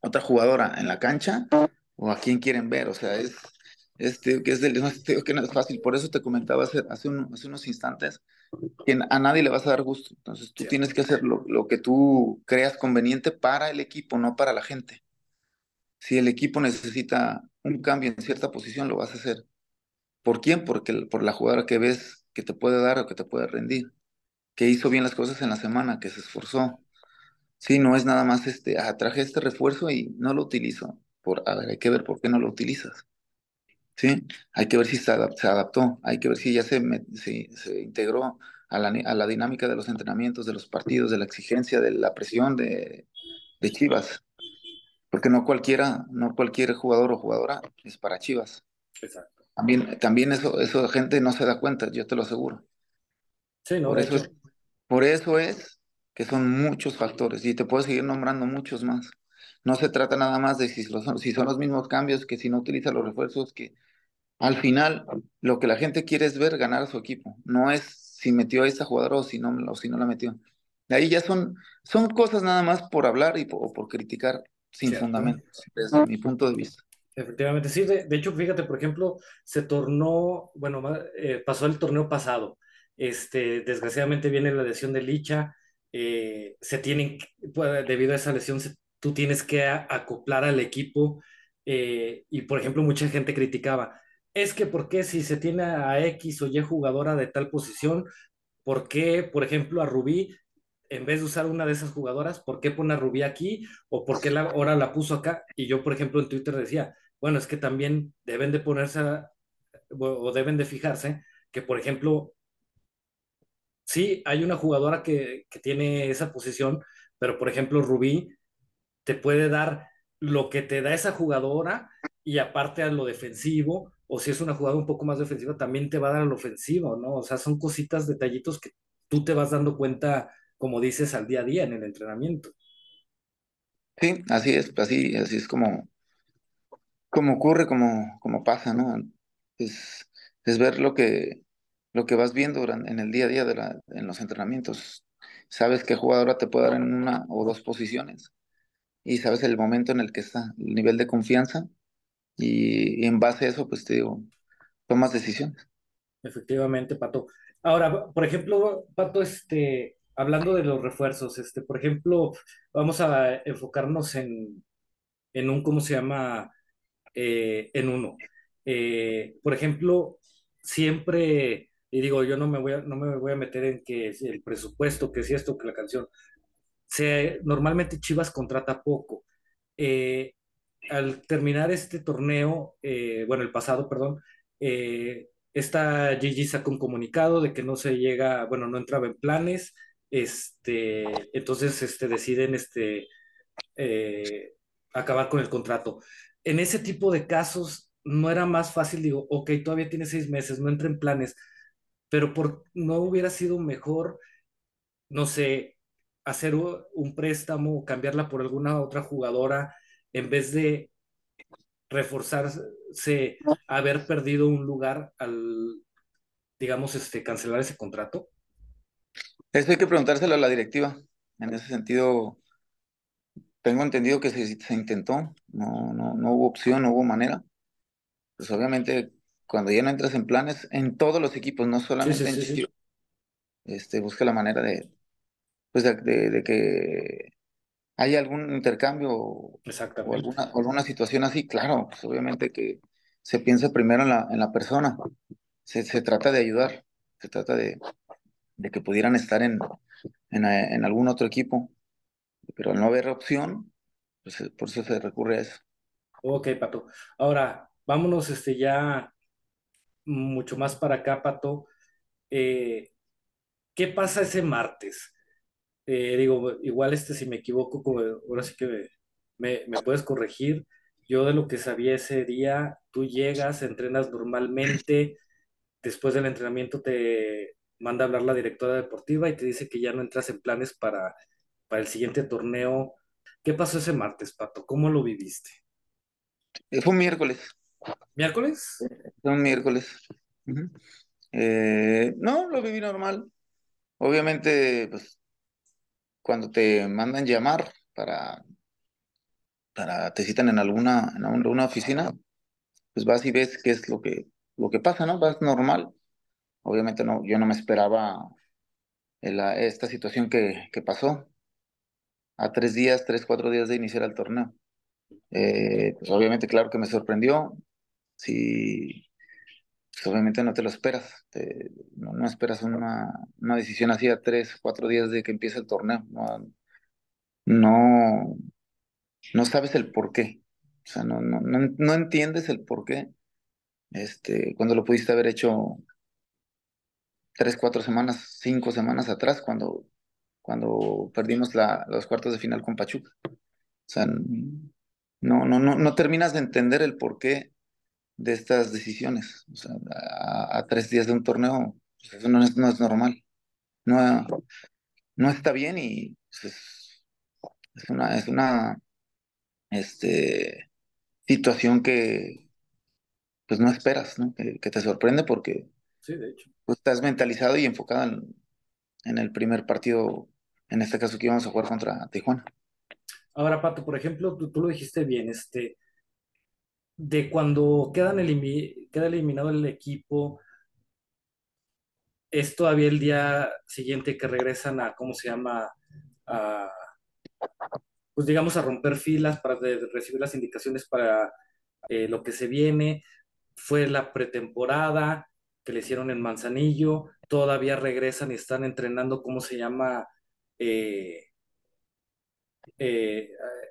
otra jugadora en la cancha? ¿O a quién quieren ver? O sea, es, este, que es del, no, que no es fácil. Por eso te comentaba hace, hace, hace, unos instantes que a nadie le vas a dar gusto. Entonces tú tienes que hacer lo, lo, que tú creas conveniente para el equipo, no para la gente. Si el equipo necesita un cambio en cierta posición, lo vas a hacer. ¿Por quién? Porque por la jugadora que ves que te puede dar o que te puede rendir, que hizo bien las cosas en la semana, que se esforzó. Sí, no es nada más este, ah, traje este refuerzo y no lo utilizo. Por, a ver, hay que ver por qué no lo utilizas. Sí, hay que ver si se, adaptó, hay que ver si ya se, se integró a la, a la, dinámica de los entrenamientos, de los partidos, de la exigencia, de la presión de, de Chivas. Porque no cualquiera, no cualquier jugador o jugadora es para Chivas. Exacto. También, también eso, eso gente no se da cuenta, yo te lo aseguro. Sí, no, por, eso es, por eso es que son muchos factores y te puedo seguir nombrando muchos más. No se trata nada más de si son, si son los mismos cambios, que si no utiliza los refuerzos, que al final lo que la gente quiere es ver ganar a su equipo. No es si metió a esa jugadora o si no, o si no la metió. De ahí ya son, son cosas nada más por hablar y por, por criticar sin fundamento, desde mi punto de vista. Efectivamente, sí. De, hecho, fíjate, por ejemplo, se tornó, bueno, eh, pasó el torneo pasado. Este, desgraciadamente viene la lesión de Licha. Eh, se tienen, pues, debido a esa lesión, tú tienes que acoplar al equipo. Eh, y, por ejemplo, mucha gente criticaba, es que, ¿por qué si se tiene a X o Y jugadora de tal posición, ¿por qué, por ejemplo, a Rubí en vez de usar una de esas jugadoras, ¿por qué pone a Rubí aquí? ¿O por qué la, ahora la puso acá? Y yo, por ejemplo, en Twitter decía, bueno, es que también deben de ponerse o deben de fijarse que, por ejemplo, sí, hay una jugadora que, tiene esa posición, pero por ejemplo, Rubí te puede dar lo que te da esa jugadora y aparte a lo defensivo, o si es una jugadora un poco más defensiva, también te va a dar al ofensivo, ¿no? O sea, son cositas, detallitos que tú te vas dando cuenta, como dices, al día a día en el entrenamiento. Sí, así es, así, así es como, como ocurre, como, como pasa, ¿no? Es, es ver lo que, lo que vas viendo en el día a día de la, en los entrenamientos. Sabes qué jugadora te puede dar en una o dos posiciones y sabes el momento en el que está, el nivel de confianza y, en base a eso, pues te digo, tomas decisiones. Efectivamente, Pato. Ahora, por ejemplo, Pato, este, hablando de los refuerzos, este, por ejemplo, vamos a enfocarnos en, en un, ¿cómo se llama? Eh, en uno. Eh, por ejemplo, siempre, y digo, yo no me voy a, no me voy a meter en que el presupuesto, que si esto, que la canción. Se, normalmente Chivas contrata poco. Eh, al terminar este torneo, bueno, el pasado, perdón, esta Gigi sacó un comunicado de que no se llega, bueno, no entraba en planes, este, entonces este, deciden este, acabar con el contrato en ese tipo de casos no era más fácil, digo, ok, todavía tiene seis meses, no entra en planes, pero por, no hubiera sido mejor, no sé, hacer un préstamo o cambiarla por alguna otra jugadora en vez de reforzarse, haber perdido un lugar al, digamos, este, cancelar ese contrato? Eso hay que preguntárselo a la directiva. En ese sentido, tengo entendido que se, se intentó, no, no, no hubo opción, no hubo manera. Pues obviamente, cuando ya no entras en planes, en todos los equipos, no solamente en Chivas, este, busca la manera de, pues de, de, que haya algún intercambio o alguna, alguna situación así, claro, pues obviamente que se piensa primero en la, en la persona, se, se trata de ayudar, se trata de, de que pudieran estar en, en, en, algún otro equipo, pero al no haber opción, pues por eso se recurre a eso. Ok, Pato. Ahora, vámonos este, ya mucho más para acá, Pato. Eh, ¿Qué pasa ese martes? Eh, digo, igual este, si me equivoco, como, ahora sí que me, me, puedes corregir. Yo de lo que sabía ese día, tú llegas, entrenas normalmente, después del entrenamiento te manda a hablar la directora deportiva y te dice que ya no entras en planes para, para el siguiente torneo. ¿Qué pasó ese martes, Pato? ¿Cómo lo viviste? Eh, fue un miércoles. ¿Miércoles? Fue un miércoles. eh, no, lo viví normal. Obviamente, pues, cuando te mandan llamar para, para te citan en alguna, en alguna oficina, pues vas y ves qué es lo que, lo que pasa, ¿no? Vas normal. Obviamente no, yo no me esperaba esta situación que, que pasó a tres días, tres, cuatro días de iniciar el torneo. Eh, pues obviamente, claro que me sorprendió. Sí, pues obviamente no te lo esperas. no, no, esperas una, una, decisión así a tres, cuatro días de que empiece el torneo. No, no, sabes el por qué. O sea, no, no, no, no entiendes el por qué. Este, cuando lo pudiste haber hecho tres, cuatro semanas, cinco semanas atrás, cuando, cuando perdimos la, los cuartos de final con Pachuca. O sea, no, no, no, no terminas de entender el porqué de estas decisiones. O sea, a, tres días de un torneo, pues, eso no es, no es normal. No, no está bien y pues, es, es, una, es una este, situación que pues no esperas, ¿no? Que, que te sorprende porque sí, de hecho. Pues, estás mentalizado y enfocado en, en, el primer partido, en este caso que íbamos a jugar contra Tijuana. Ahora, Pato, por ejemplo, tú, tú lo dijiste bien, este, de cuando quedan queda eliminado el equipo, es todavía el día siguiente que regresan a, ¿cómo se llama? A, pues digamos, a romper filas para recibir las indicaciones para eh, lo que se viene. Fue la pretemporada que le hicieron en Manzanillo, todavía regresan y están entrenando, ¿cómo se llama? Eh, eh,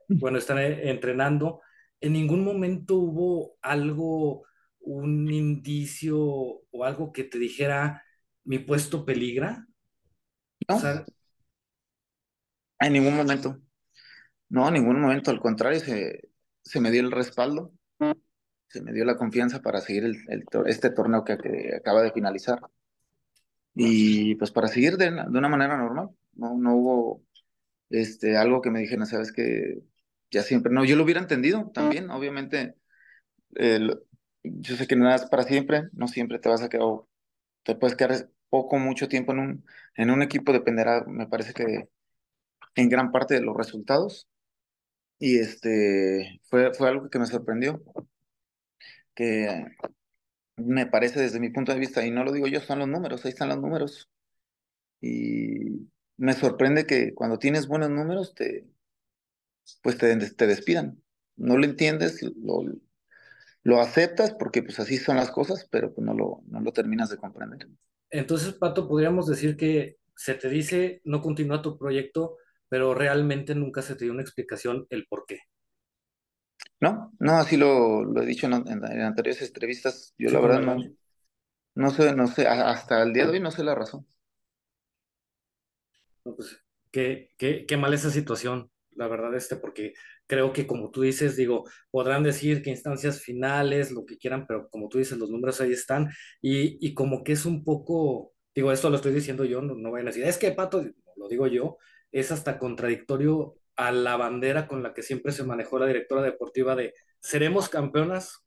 bueno, están entrenando en ningún momento hubo algo, un indicio o algo que te dijera, mi puesto peligra. No. en ningún momento. No, en ningún momento. Al contrario, se, se me dio el respaldo, se me dio la confianza para seguir el, este torneo que, acaba de finalizar. Y pues para seguir de, de una manera normal. No, no hubo este, algo que me dijeran, sabes que ya siempre, no, yo lo hubiera entendido también, obviamente, yo sé que nada es para siempre, no siempre te vas a quedar, te puedes quedar poco, mucho tiempo en un, en un equipo, dependerá, me parece que en gran parte de los resultados, y este, fue, fue algo que me sorprendió, que me parece desde mi punto de vista, y no lo digo yo, son los números, ahí están los números, y me sorprende que cuando tienes buenos números te, pues te, te despidan. No lo entiendes, lo, lo aceptas porque pues así son las cosas, pero pues no lo, no lo terminas de comprender. Entonces, Pato, podríamos decir que se te dice no continúa tu proyecto, pero realmente nunca se te dio una explicación el por qué. No, no, así lo, lo he dicho en, en, anteriores entrevistas. Yo la verdad no, no sé, no sé, hasta el día de hoy no sé la razón. Pues, qué, qué, qué mal esa situación la verdad, este, porque creo que como tú dices, digo, podrán decir que instancias finales, lo que quieran, pero como tú dices, los números ahí están, y, y como que es un poco, digo, esto lo estoy diciendo yo, no, no vayan a decir, es que Pato, lo digo yo, es hasta contradictorio a la bandera con la que siempre se manejó la directora deportiva de seremos campeonas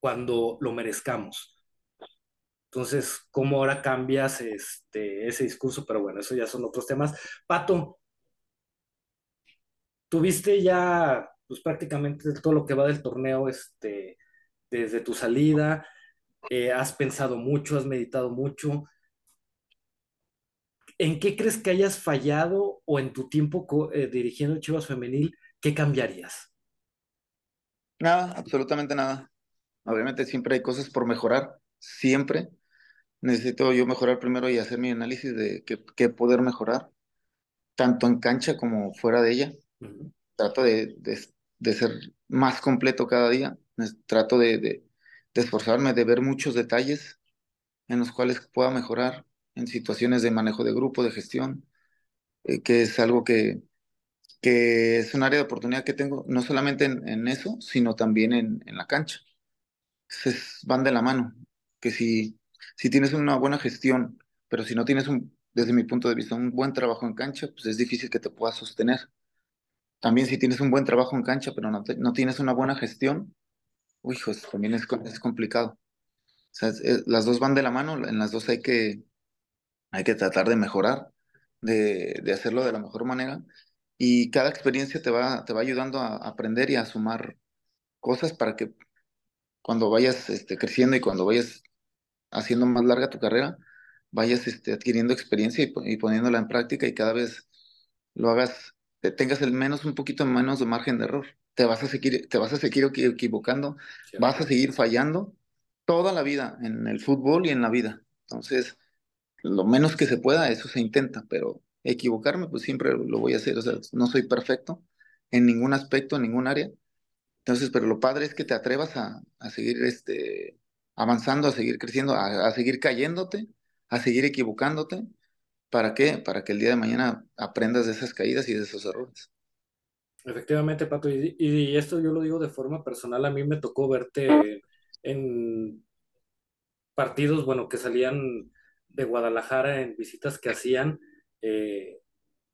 cuando lo merezcamos. Entonces, ¿cómo ahora cambias este, ese discurso? Pero bueno, eso ya son otros temas. Pato, tuviste ya pues prácticamente todo lo que va del torneo este, desde tu salida, eh, has pensado mucho, has meditado mucho. ¿En qué crees que hayas fallado o en tu tiempo eh, dirigiendo Chivas Femenil, qué cambiarías? Nada, absolutamente nada. Obviamente siempre hay cosas por mejorar, siempre. Necesito yo mejorar primero y hacer mi análisis de qué, poder mejorar, tanto en cancha como fuera de ella. Trato de, ser más completo cada día. Trato de, esforzarme, de ver muchos detalles en los cuales pueda mejorar en situaciones de manejo de grupo, de gestión, eh, que es algo que, que es un área de oportunidad que tengo, no solamente en, eso, sino también en, la cancha. van de la mano, que si, si tienes una buena gestión, pero si no tienes, un, desde mi punto de vista, un buen trabajo en cancha, pues es difícil que te puedas sostener. También si tienes un buen trabajo en cancha, pero no, no tienes una buena gestión, uy, pues también es, es complicado. O sea, las dos van de la mano, en las dos hay que, hay que tratar de mejorar, de, de hacerlo de la mejor manera y cada experiencia te va, te va ayudando a aprender y a sumar cosas para que cuando vayas este, creciendo y cuando vayas haciendo más larga tu carrera, vayas este, adquiriendo experiencia y, poniéndola en práctica y cada vez lo hagas, te tengas el menos, un poquito menos de margen de error. Te vas a seguir, te vas a seguir equivocando, vas a seguir fallando toda la vida en el fútbol y en la vida. Entonces, lo menos que se pueda, eso se intenta, pero equivocarme, pues siempre lo voy a hacer. O sea, no soy perfecto en ningún aspecto, en ningún área. Entonces, pero lo padre es que te atrevas a, seguir este, avanzando, a seguir creciendo, a, seguir cayéndote, a seguir equivocándote. ¿Para qué? Para que el día de mañana aprendas de esas caídas y de esos errores. Efectivamente, Pato, y, esto yo lo digo de forma personal, a mí me tocó verte en partidos, bueno, que salían de Guadalajara en visitas que hacían eh,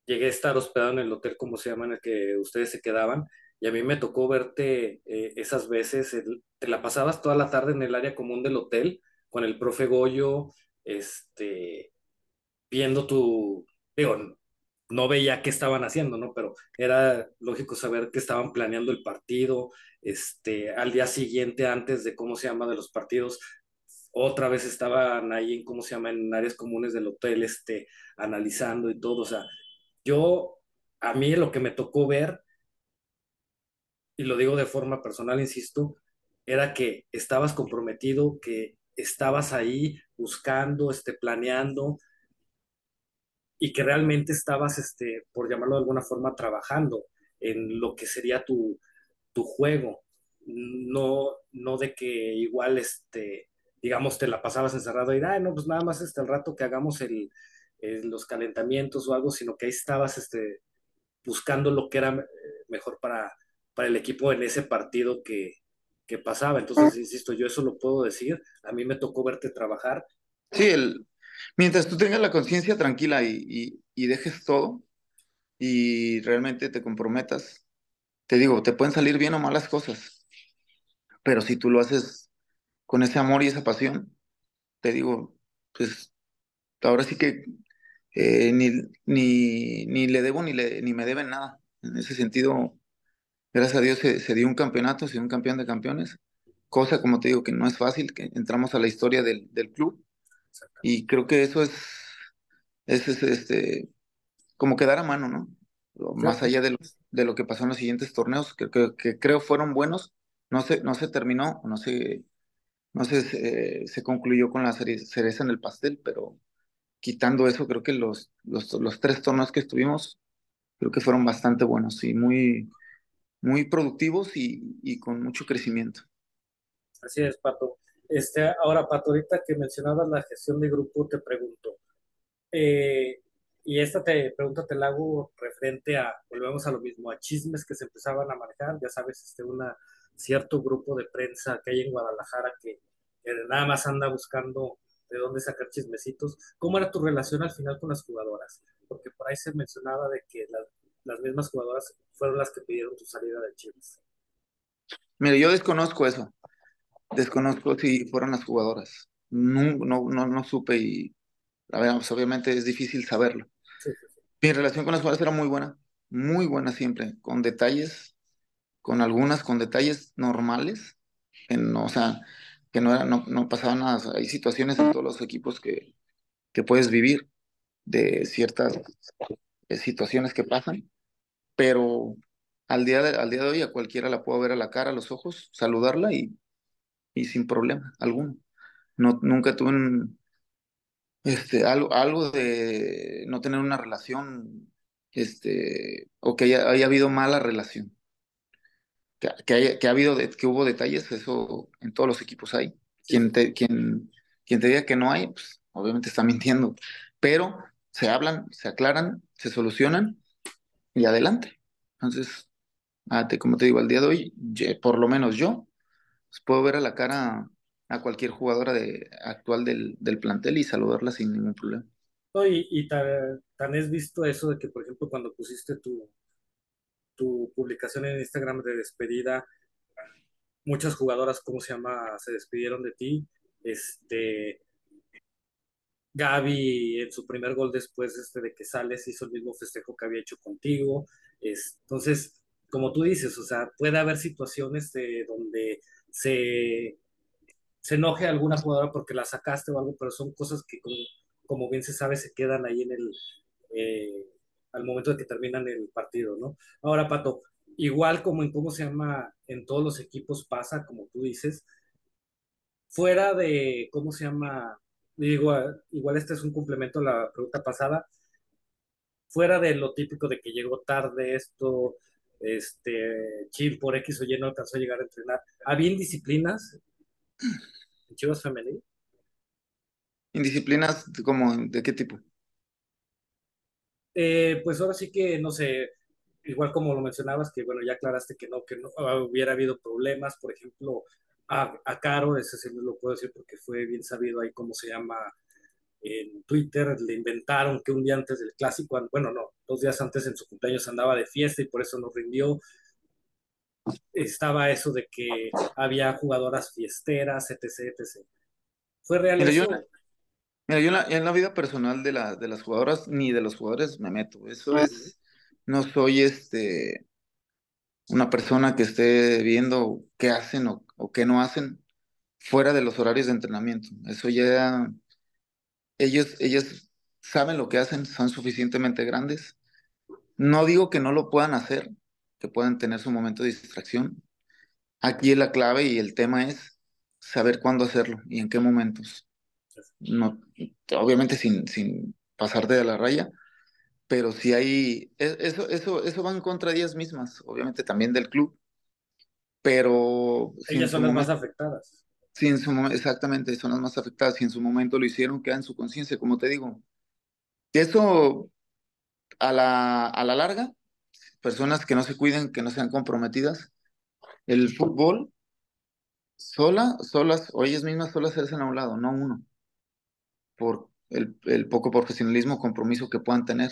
llegué a estar hospedado en el hotel, como se llama, en el que ustedes se quedaban, y a mí me tocó verte eh, esas veces, te la pasabas toda la tarde en el área común del hotel con el profe Goyo, este, viendo tu, digo, no veía qué estaban haciendo, ¿no? Pero era lógico saber que estaban planeando el partido, este, al día siguiente, antes de cómo se llama de los partidos, otra vez estaban ahí en, ¿cómo se llama?, en áreas comunes del hotel, este, analizando y todo. O sea, yo, a mí lo que me tocó ver, y lo digo de forma personal, insisto, era que estabas comprometido, que estabas ahí buscando, este, planeando, y que realmente estabas, este, por llamarlo de alguna forma, trabajando en lo que sería tu, tu juego. No, no de que igual, este, digamos, te la pasabas encerrado y, ah, no, pues nada más este, el rato que hagamos el, los calentamientos o algo, sino que ahí estabas este, buscando lo que era eh, mejor para, para el equipo en ese partido que, que pasaba. Entonces, insisto, yo eso lo puedo decir. A mí me tocó verte trabajar. Sí, el, mientras tú tengas la conciencia tranquila y, y, dejes todo y realmente te comprometas, te digo, te pueden salir bien o malas cosas, pero si tú lo haces con ese amor y esa pasión, te digo, pues ahora sí que eh, ni, ni, ni, le debo ni, le, ni me deben nada. En ese sentido, gracias a Dios se, dio un campeonato, se dio un campeón de campeones, cosa como te digo que no es fácil, que entramos a la historia del, del club y creo que eso es, es, este, como quedar a mano, ¿no? Más allá de lo, de lo que pasó en los siguientes torneos, que, que, que creo fueron buenos, no se, no se terminó, no se no sé, se concluyó con la cereza en el pastel, pero quitando eso, creo que los, los, los, tres torneos que estuvimos, creo que fueron bastante buenos y muy, muy productivos y, y con mucho crecimiento. Así es, Pato. Este, ahora, Pato, ahorita que mencionabas la gestión de grupo, te pregunto, eh, y esta te, pregunta te la hago referente a, volvemos a lo mismo, a chismes que se empezaban a manejar, ya sabes, este, una cierto grupo de prensa que hay en Guadalajara que, nada más anda buscando de dónde sacar chismecitos. ¿Cómo era tu relación al final con las jugadoras? Porque por ahí se mencionaba de que las mismas jugadoras fueron las que pidieron tu salida de Chivas. Mire, yo desconozco eso. Desconozco si fueron las jugadoras. no, no, no, no supe y a ver, pues, obviamente es difícil saberlo. Mi relación con las jugadoras era muy buena, muy buena siempre, con detalles, con algunas, con detalles normales, no, o sea, que no, era, no, no pasaba nada. hay situaciones en todos los equipos que, que puedes vivir de ciertas eh, situaciones que pasan, pero al día, de, al día de hoy a cualquiera la puedo ver a la cara, a los ojos, saludarla y, y sin problema alguno. No, nunca tuve este, algo, algo de no tener una relación, este, o que haya, haya habido mala relación. Que, que, haya, que, ha habido que hubo detalles, eso en todos los equipos hay. Quien te, quien, quien te diga que no hay, pues obviamente está mintiendo. Pero se hablan, se aclaran, se solucionan y adelante. Entonces, como te digo, al día de hoy, por lo menos yo, pues, puedo ver a la cara a cualquier jugadora de, actual del, del plantel y saludarla sin ningún problema. y, y tan, tan, es visto eso de que, por ejemplo, cuando pusiste tu, tu publicación en Instagram de despedida, muchas jugadoras, ¿cómo se llama?, se despidieron de ti. Este, Gaby en su primer gol después este, de que sales hizo el mismo festejo que había hecho contigo. Es, entonces, como tú dices, o sea, puede haber situaciones de donde se, se enoje alguna jugadora porque la sacaste o algo, pero son cosas que, como, como bien se sabe, se quedan ahí en el, eh, al momento de que terminan el partido, ¿no? Ahora, Pato, igual como en cómo se llama, en todos los equipos pasa, como tú dices, fuera de, ¿cómo se llama? Digo, igual este es un complemento a la pregunta pasada, fuera de lo típico de que llegó tarde esto, este, Chil por X o Y no alcanzó a llegar a entrenar, ¿había indisciplinas en Chivas Femenil? ¿Indisciplinas como de qué tipo? Eh, pues ahora sí que, no sé, igual como lo mencionabas, que bueno, ya aclaraste que no, que no hubiera habido problemas, por ejemplo, a, a Caro, ese sí lo puedo decir porque fue bien sabido ahí cómo se llama en Twitter, le inventaron que un día antes del clásico, bueno, no, dos días antes en su cumpleaños andaba de fiesta y por eso nos rindió. Estaba eso de que había jugadoras fiesteras, etc, etc. ¿Fue real Mira, eso? yo, mira, yo en la, en la vida personal de, la, de las jugadoras ni de los jugadores me meto. Eso es, no soy este una persona que esté viendo qué hacen o, o qué no hacen fuera de los horarios de entrenamiento. Eso ya, ellos, ellos saben lo que hacen, son suficientemente grandes. No digo que no lo puedan hacer, que puedan tener su momento de distracción. Aquí la clave y el tema es saber cuándo hacerlo y en qué momentos. No, obviamente sin, sin pasarte de la raya, pero si hay, e, eso, eso, eso va en contra de ellas mismas, obviamente también del club, pero... Ellas son las más afectadas. Sí, en su exactamente, son las más afectadas. Si en su momento lo hicieron, queda en su conciencia, como te digo. Eso, a la, a la larga, personas que no se cuiden, que no sean comprometidas, el fútbol, sola, solas, o ellas mismas solas se hacen a un lado, no uno, por el, el poco profesionalismo, compromiso que puedan tener.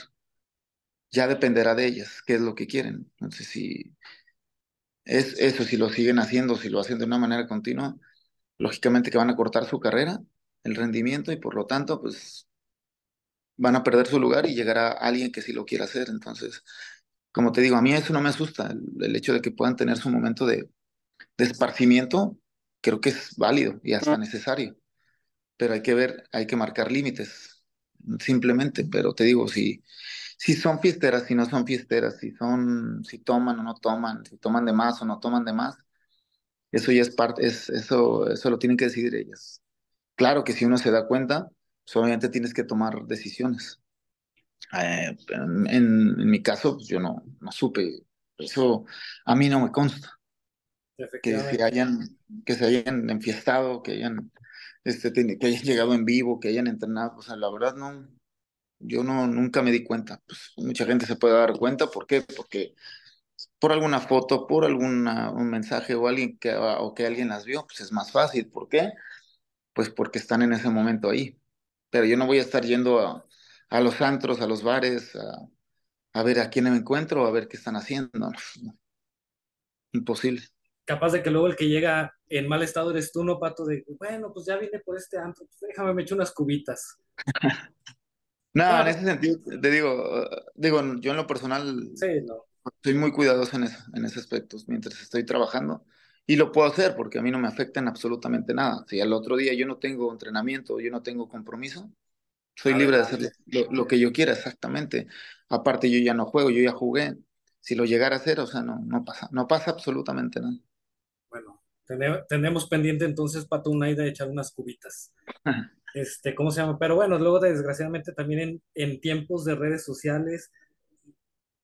Ya dependerá de ellas, qué es lo que quieren. Entonces, si es eso, si lo siguen haciendo, si lo hacen de una manera continua, lógicamente que van a cortar su carrera, el rendimiento y por lo tanto, pues van a perder su lugar y llegará alguien que sí lo quiera hacer. Entonces, como te digo, a mí eso no me asusta, el, el hecho de que puedan tener su momento de, de, esparcimiento, creo que es válido y hasta necesario, pero hay que ver, hay que marcar límites, simplemente, pero te digo, si, si son fiesteras, si no son fiesteras, si son, si toman o no toman, si toman de más o no toman de más, eso ya es parte, es, eso, eso lo tienen que decidir ellas. Claro que si uno se da cuenta, pues obviamente tienes que tomar decisiones. Eh, en, en, mi caso, pues yo no, no supe, eso a mí no me consta. Que se hayan, que se hayan enfiestado, que hayan, este, que hayan llegado en vivo, que hayan entrenado, o sea, la verdad no, yo no, nunca me di cuenta. Pues mucha gente se puede dar cuenta, ¿por qué? Porque por alguna foto, por alguna, un mensaje o alguien que, o que alguien las vio, pues es más fácil. ¿Por qué? Pues porque están en ese momento ahí. Pero yo no voy a estar yendo a, a los antros, a los bares, a, a, ver a quién me encuentro, a ver qué están haciendo. Imposible. capaz de que luego el que llega en mal estado eres tú, no, Pato, de, bueno, pues ya vine por este antro, pues déjame, me echo unas cubitas. no, en ese sentido, te digo, digo, yo en lo personal sí, no. soy muy cuidadoso en, en ese aspecto, mientras estoy trabajando. Y lo puedo hacer porque a mí no me afecta en absolutamente nada. Si al otro día yo no tengo entrenamiento, yo no tengo compromiso, soy libre de hacer lo, que yo quiera, exactamente. Aparte, yo ya no juego, yo ya jugué. Si lo llegara a hacer, o sea, no, no pasa, no pasa absolutamente nada. Bueno, tenemos pendiente entonces, Pato, una de echar unas cubitas. este, ¿cómo se llama? Pero bueno, luego desgraciadamente también en, en tiempos de redes sociales,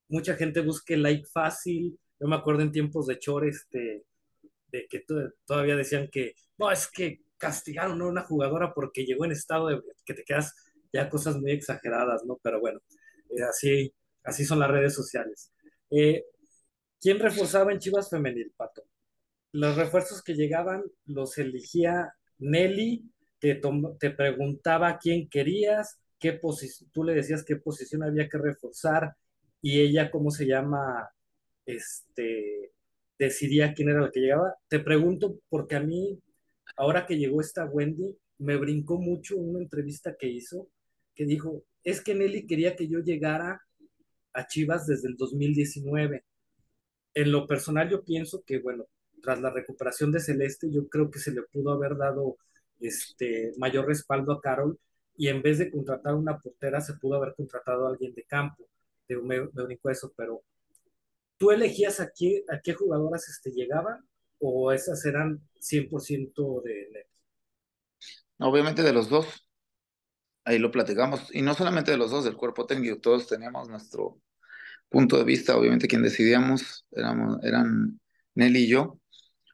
mucha gente busca el like fácil. Yo me acuerdo en tiempos de Chore, este, de que todavía decían que, no, es que castigaron a una jugadora porque llegó en estado de que te quedas ya cosas muy exageradas, ¿no? Pero bueno, eh, así, así son las redes sociales. Eh, ¿Quién reforzaba en Chivas Femenil, Pato? Los refuerzos que llegaban los elegía Nelly, te, te preguntaba quién querías, qué posición, tú le decías qué posición había que reforzar y ella, ¿cómo se llama? Este, decidía quién era la que llegaba. Te pregunto porque a mí, ahora que llegó esta Wendy, me brincó mucho una entrevista que hizo que dijo, es que Nelly quería que yo llegara a Chivas desde el 2019. En lo personal yo pienso que, bueno, tras la recuperación de Celeste, yo creo que se le pudo haber dado este mayor respaldo a Carol y en vez de contratar una portera se pudo haber contratado a alguien de campo. De, me, me eso, pero ¿tú elegías a qué, a qué jugadoras este, llegaban o esas eran 100% de Nelly? Obviamente de los dos ahí lo platicamos, y no solamente de los dos, del cuerpo técnico, todos teníamos nuestro punto de vista, obviamente quien decidíamos éramos, eran Nelly y yo.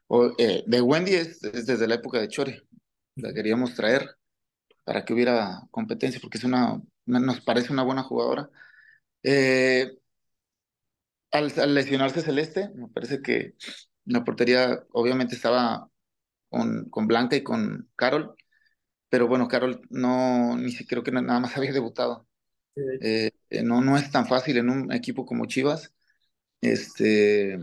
O, eh, de Wendy es, desde la época de Chore, la queríamos traer para que hubiera competencia, porque es una, nos parece una buena jugadora. Eh, al, lesionarse Celeste, me parece que la portería obviamente estaba con, con Blanca y con Carol, pero bueno, Carol no, ni siquiera creo que nada más había debutado. Eh, eh, no, no es tan fácil en un equipo como Chivas este,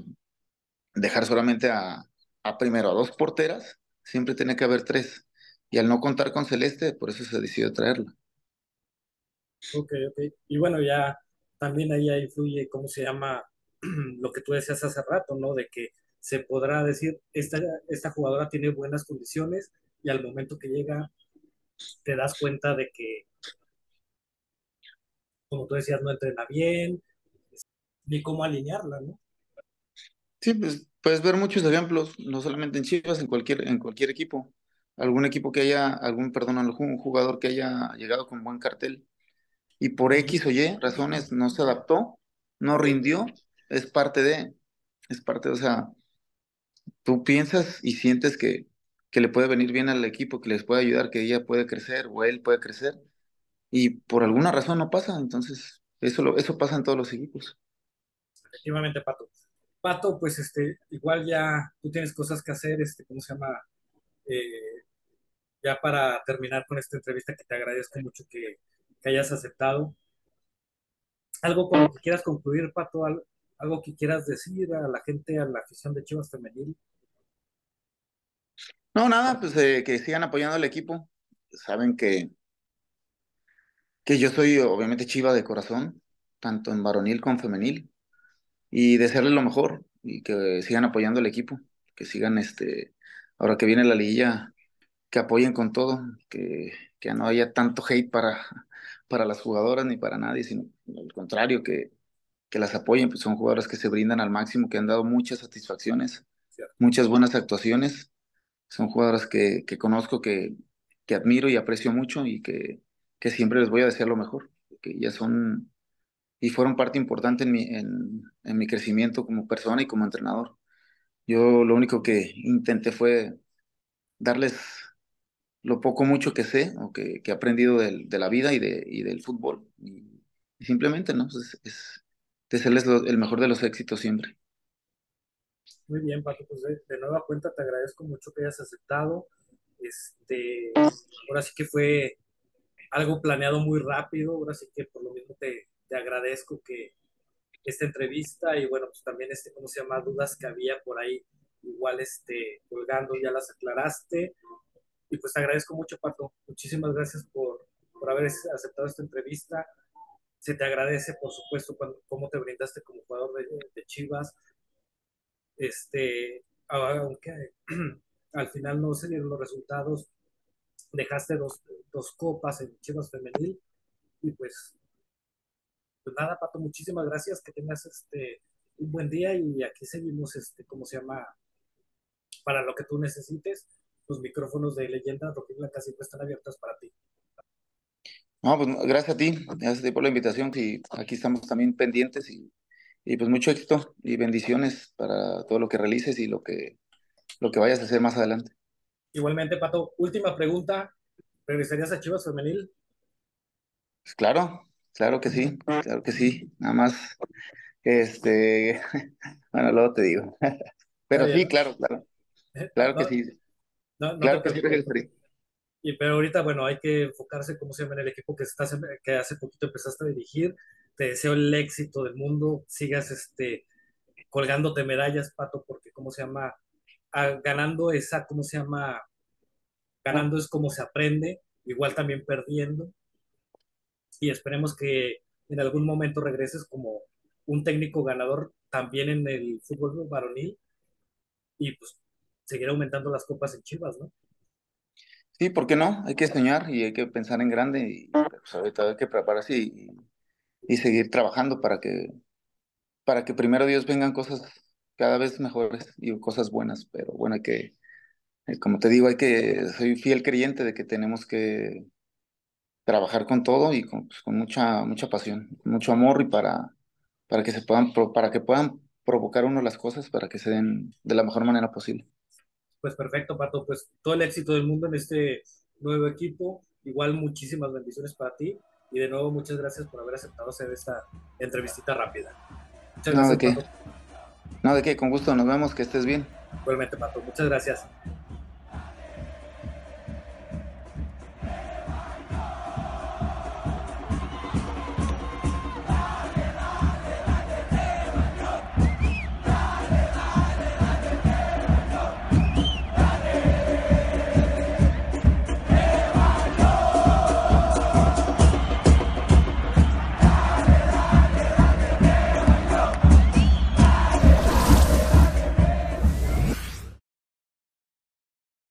dejar solamente a, a primero a dos porteras, siempre tiene que haber tres. Y al no contar con Celeste, por eso se decidió traerla. Ok, ok. Y bueno, ya también ahí influye, ¿cómo se llama? Lo que tú decías hace rato, ¿no? De que se podrá decir, esta, esta jugadora tiene buenas condiciones y al momento que llega te das cuenta de que, como tú decías, no entrena bien, ni cómo alinearla, ¿no? Sí, pues puedes ver muchos ejemplos, no solamente en Chivas, en cualquier, en cualquier equipo. Algún equipo que haya, algún, perdón, algún jugador que haya llegado con buen cartel y por X o Y razones no se adaptó, no rindió, es parte de, es parte, o sea, tú piensas y sientes que que le puede venir bien al equipo, que les puede ayudar, que ella puede crecer o él puede crecer, y por alguna razón no pasa, entonces eso, lo, eso pasa en todos los equipos. Efectivamente, Pato. Pato, pues este, igual ya tú tienes cosas que hacer, este, ¿cómo se llama? Eh, ya para terminar con esta entrevista, que te agradezco mucho que, hayas aceptado. Algo con lo que quieras concluir, Pato, algo, algo que quieras decir a la gente, a la afición de Chivas Femenil. No, nada, pues eh, que sigan apoyando al equipo. Saben que, que yo soy obviamente chiva de corazón, tanto en varonil como en femenil, y desearles lo mejor y que sigan apoyando al equipo, que sigan, este, ahora que viene la liguilla, que apoyen con todo, que, que no haya tanto hate para, para las jugadoras ni para nadie, sino al contrario, que, que las apoyen, pues son jugadoras que se brindan al máximo, que han dado muchas satisfacciones, muchas buenas actuaciones son jugadoras que, que conozco, que, que, admiro y aprecio mucho y que, que, siempre les voy a desear lo mejor, que ya son y fueron parte importante en mi, en, en mi crecimiento como persona y como entrenador. Yo lo único que intenté fue darles lo poco mucho que sé o que, que he aprendido de, de, la vida y, de, y del fútbol. Y, simplemente, ¿no? Es, es desearles el mejor de los éxitos siempre. Muy bien, Pato, pues de, nueva cuenta te agradezco mucho que hayas aceptado. Este, ahora sí que fue algo planeado muy rápido, ahora sí que por lo mismo te, te agradezco que esta entrevista y bueno, pues también este, ¿cómo se llama? Dudas que había por ahí igual este, colgando, ya las aclaraste. Y pues te agradezco mucho, Pato. Muchísimas gracias por, por haber aceptado esta entrevista. Se te agradece, por supuesto, cuando, cómo te brindaste como jugador de, Chivas. Este, aunque al final no se dieron los resultados, dejaste dos, dos copas en Chivas Femenil y pues, pues nada, Pato, muchísimas gracias, que tengas este un buen día y aquí seguimos, este, ¿cómo se llama? Para lo que tú necesites, los micrófonos de Leyenda Blanca siempre están abiertos para ti. No, pues gracias a ti, gracias a ti por la invitación, y aquí estamos también pendientes y, y pues mucho éxito y bendiciones para todo lo que realices y lo que, lo que vayas a hacer más adelante. Igualmente, Pato, última pregunta, ¿regresarías a Chivas Femenil? Pues claro, claro que sí, claro que sí, nada más este, bueno, luego te digo. Pero sí, claro, claro. Claro que sí. Claro que sí, y, pero ahorita, bueno, hay que enfocarse, como se llama, en el equipo que, estás, que hace poquito empezaste a dirigir. Te deseo el éxito del mundo. Sigas este, colgándote medallas, Pato, porque, ¿cómo se llama? Ah, ganando esa, ¿cómo se llama? Ganando es como se aprende, igual también perdiendo. Y esperemos que en algún momento regreses como un técnico ganador también en el fútbol varonil y pues seguir aumentando las copas en Chivas, ¿no? Sí, ¿por qué no? Hay que soñar y hay que pensar en grande y pues, ahorita hay que prepararse y, seguir trabajando para que, para que primero Dios vengan cosas cada vez mejores y cosas buenas, pero bueno, que, eh, como te digo, hay que, soy fiel creyente de que tenemos que trabajar con todo y con, pues, con mucha, mucha pasión, mucho amor y para, para que se puedan, para que puedan provocar uno las cosas para que se den de la mejor manera posible. Pues perfecto, Pato, pues todo el éxito del mundo en este nuevo equipo. Igual muchísimas bendiciones para ti y de nuevo muchas gracias por haber aceptado hacer esta entrevistita rápida. Muchas gracias. No, de qué, no, de qué, con gusto, nos vemos, que estés bien. Igualmente, Pato, muchas gracias.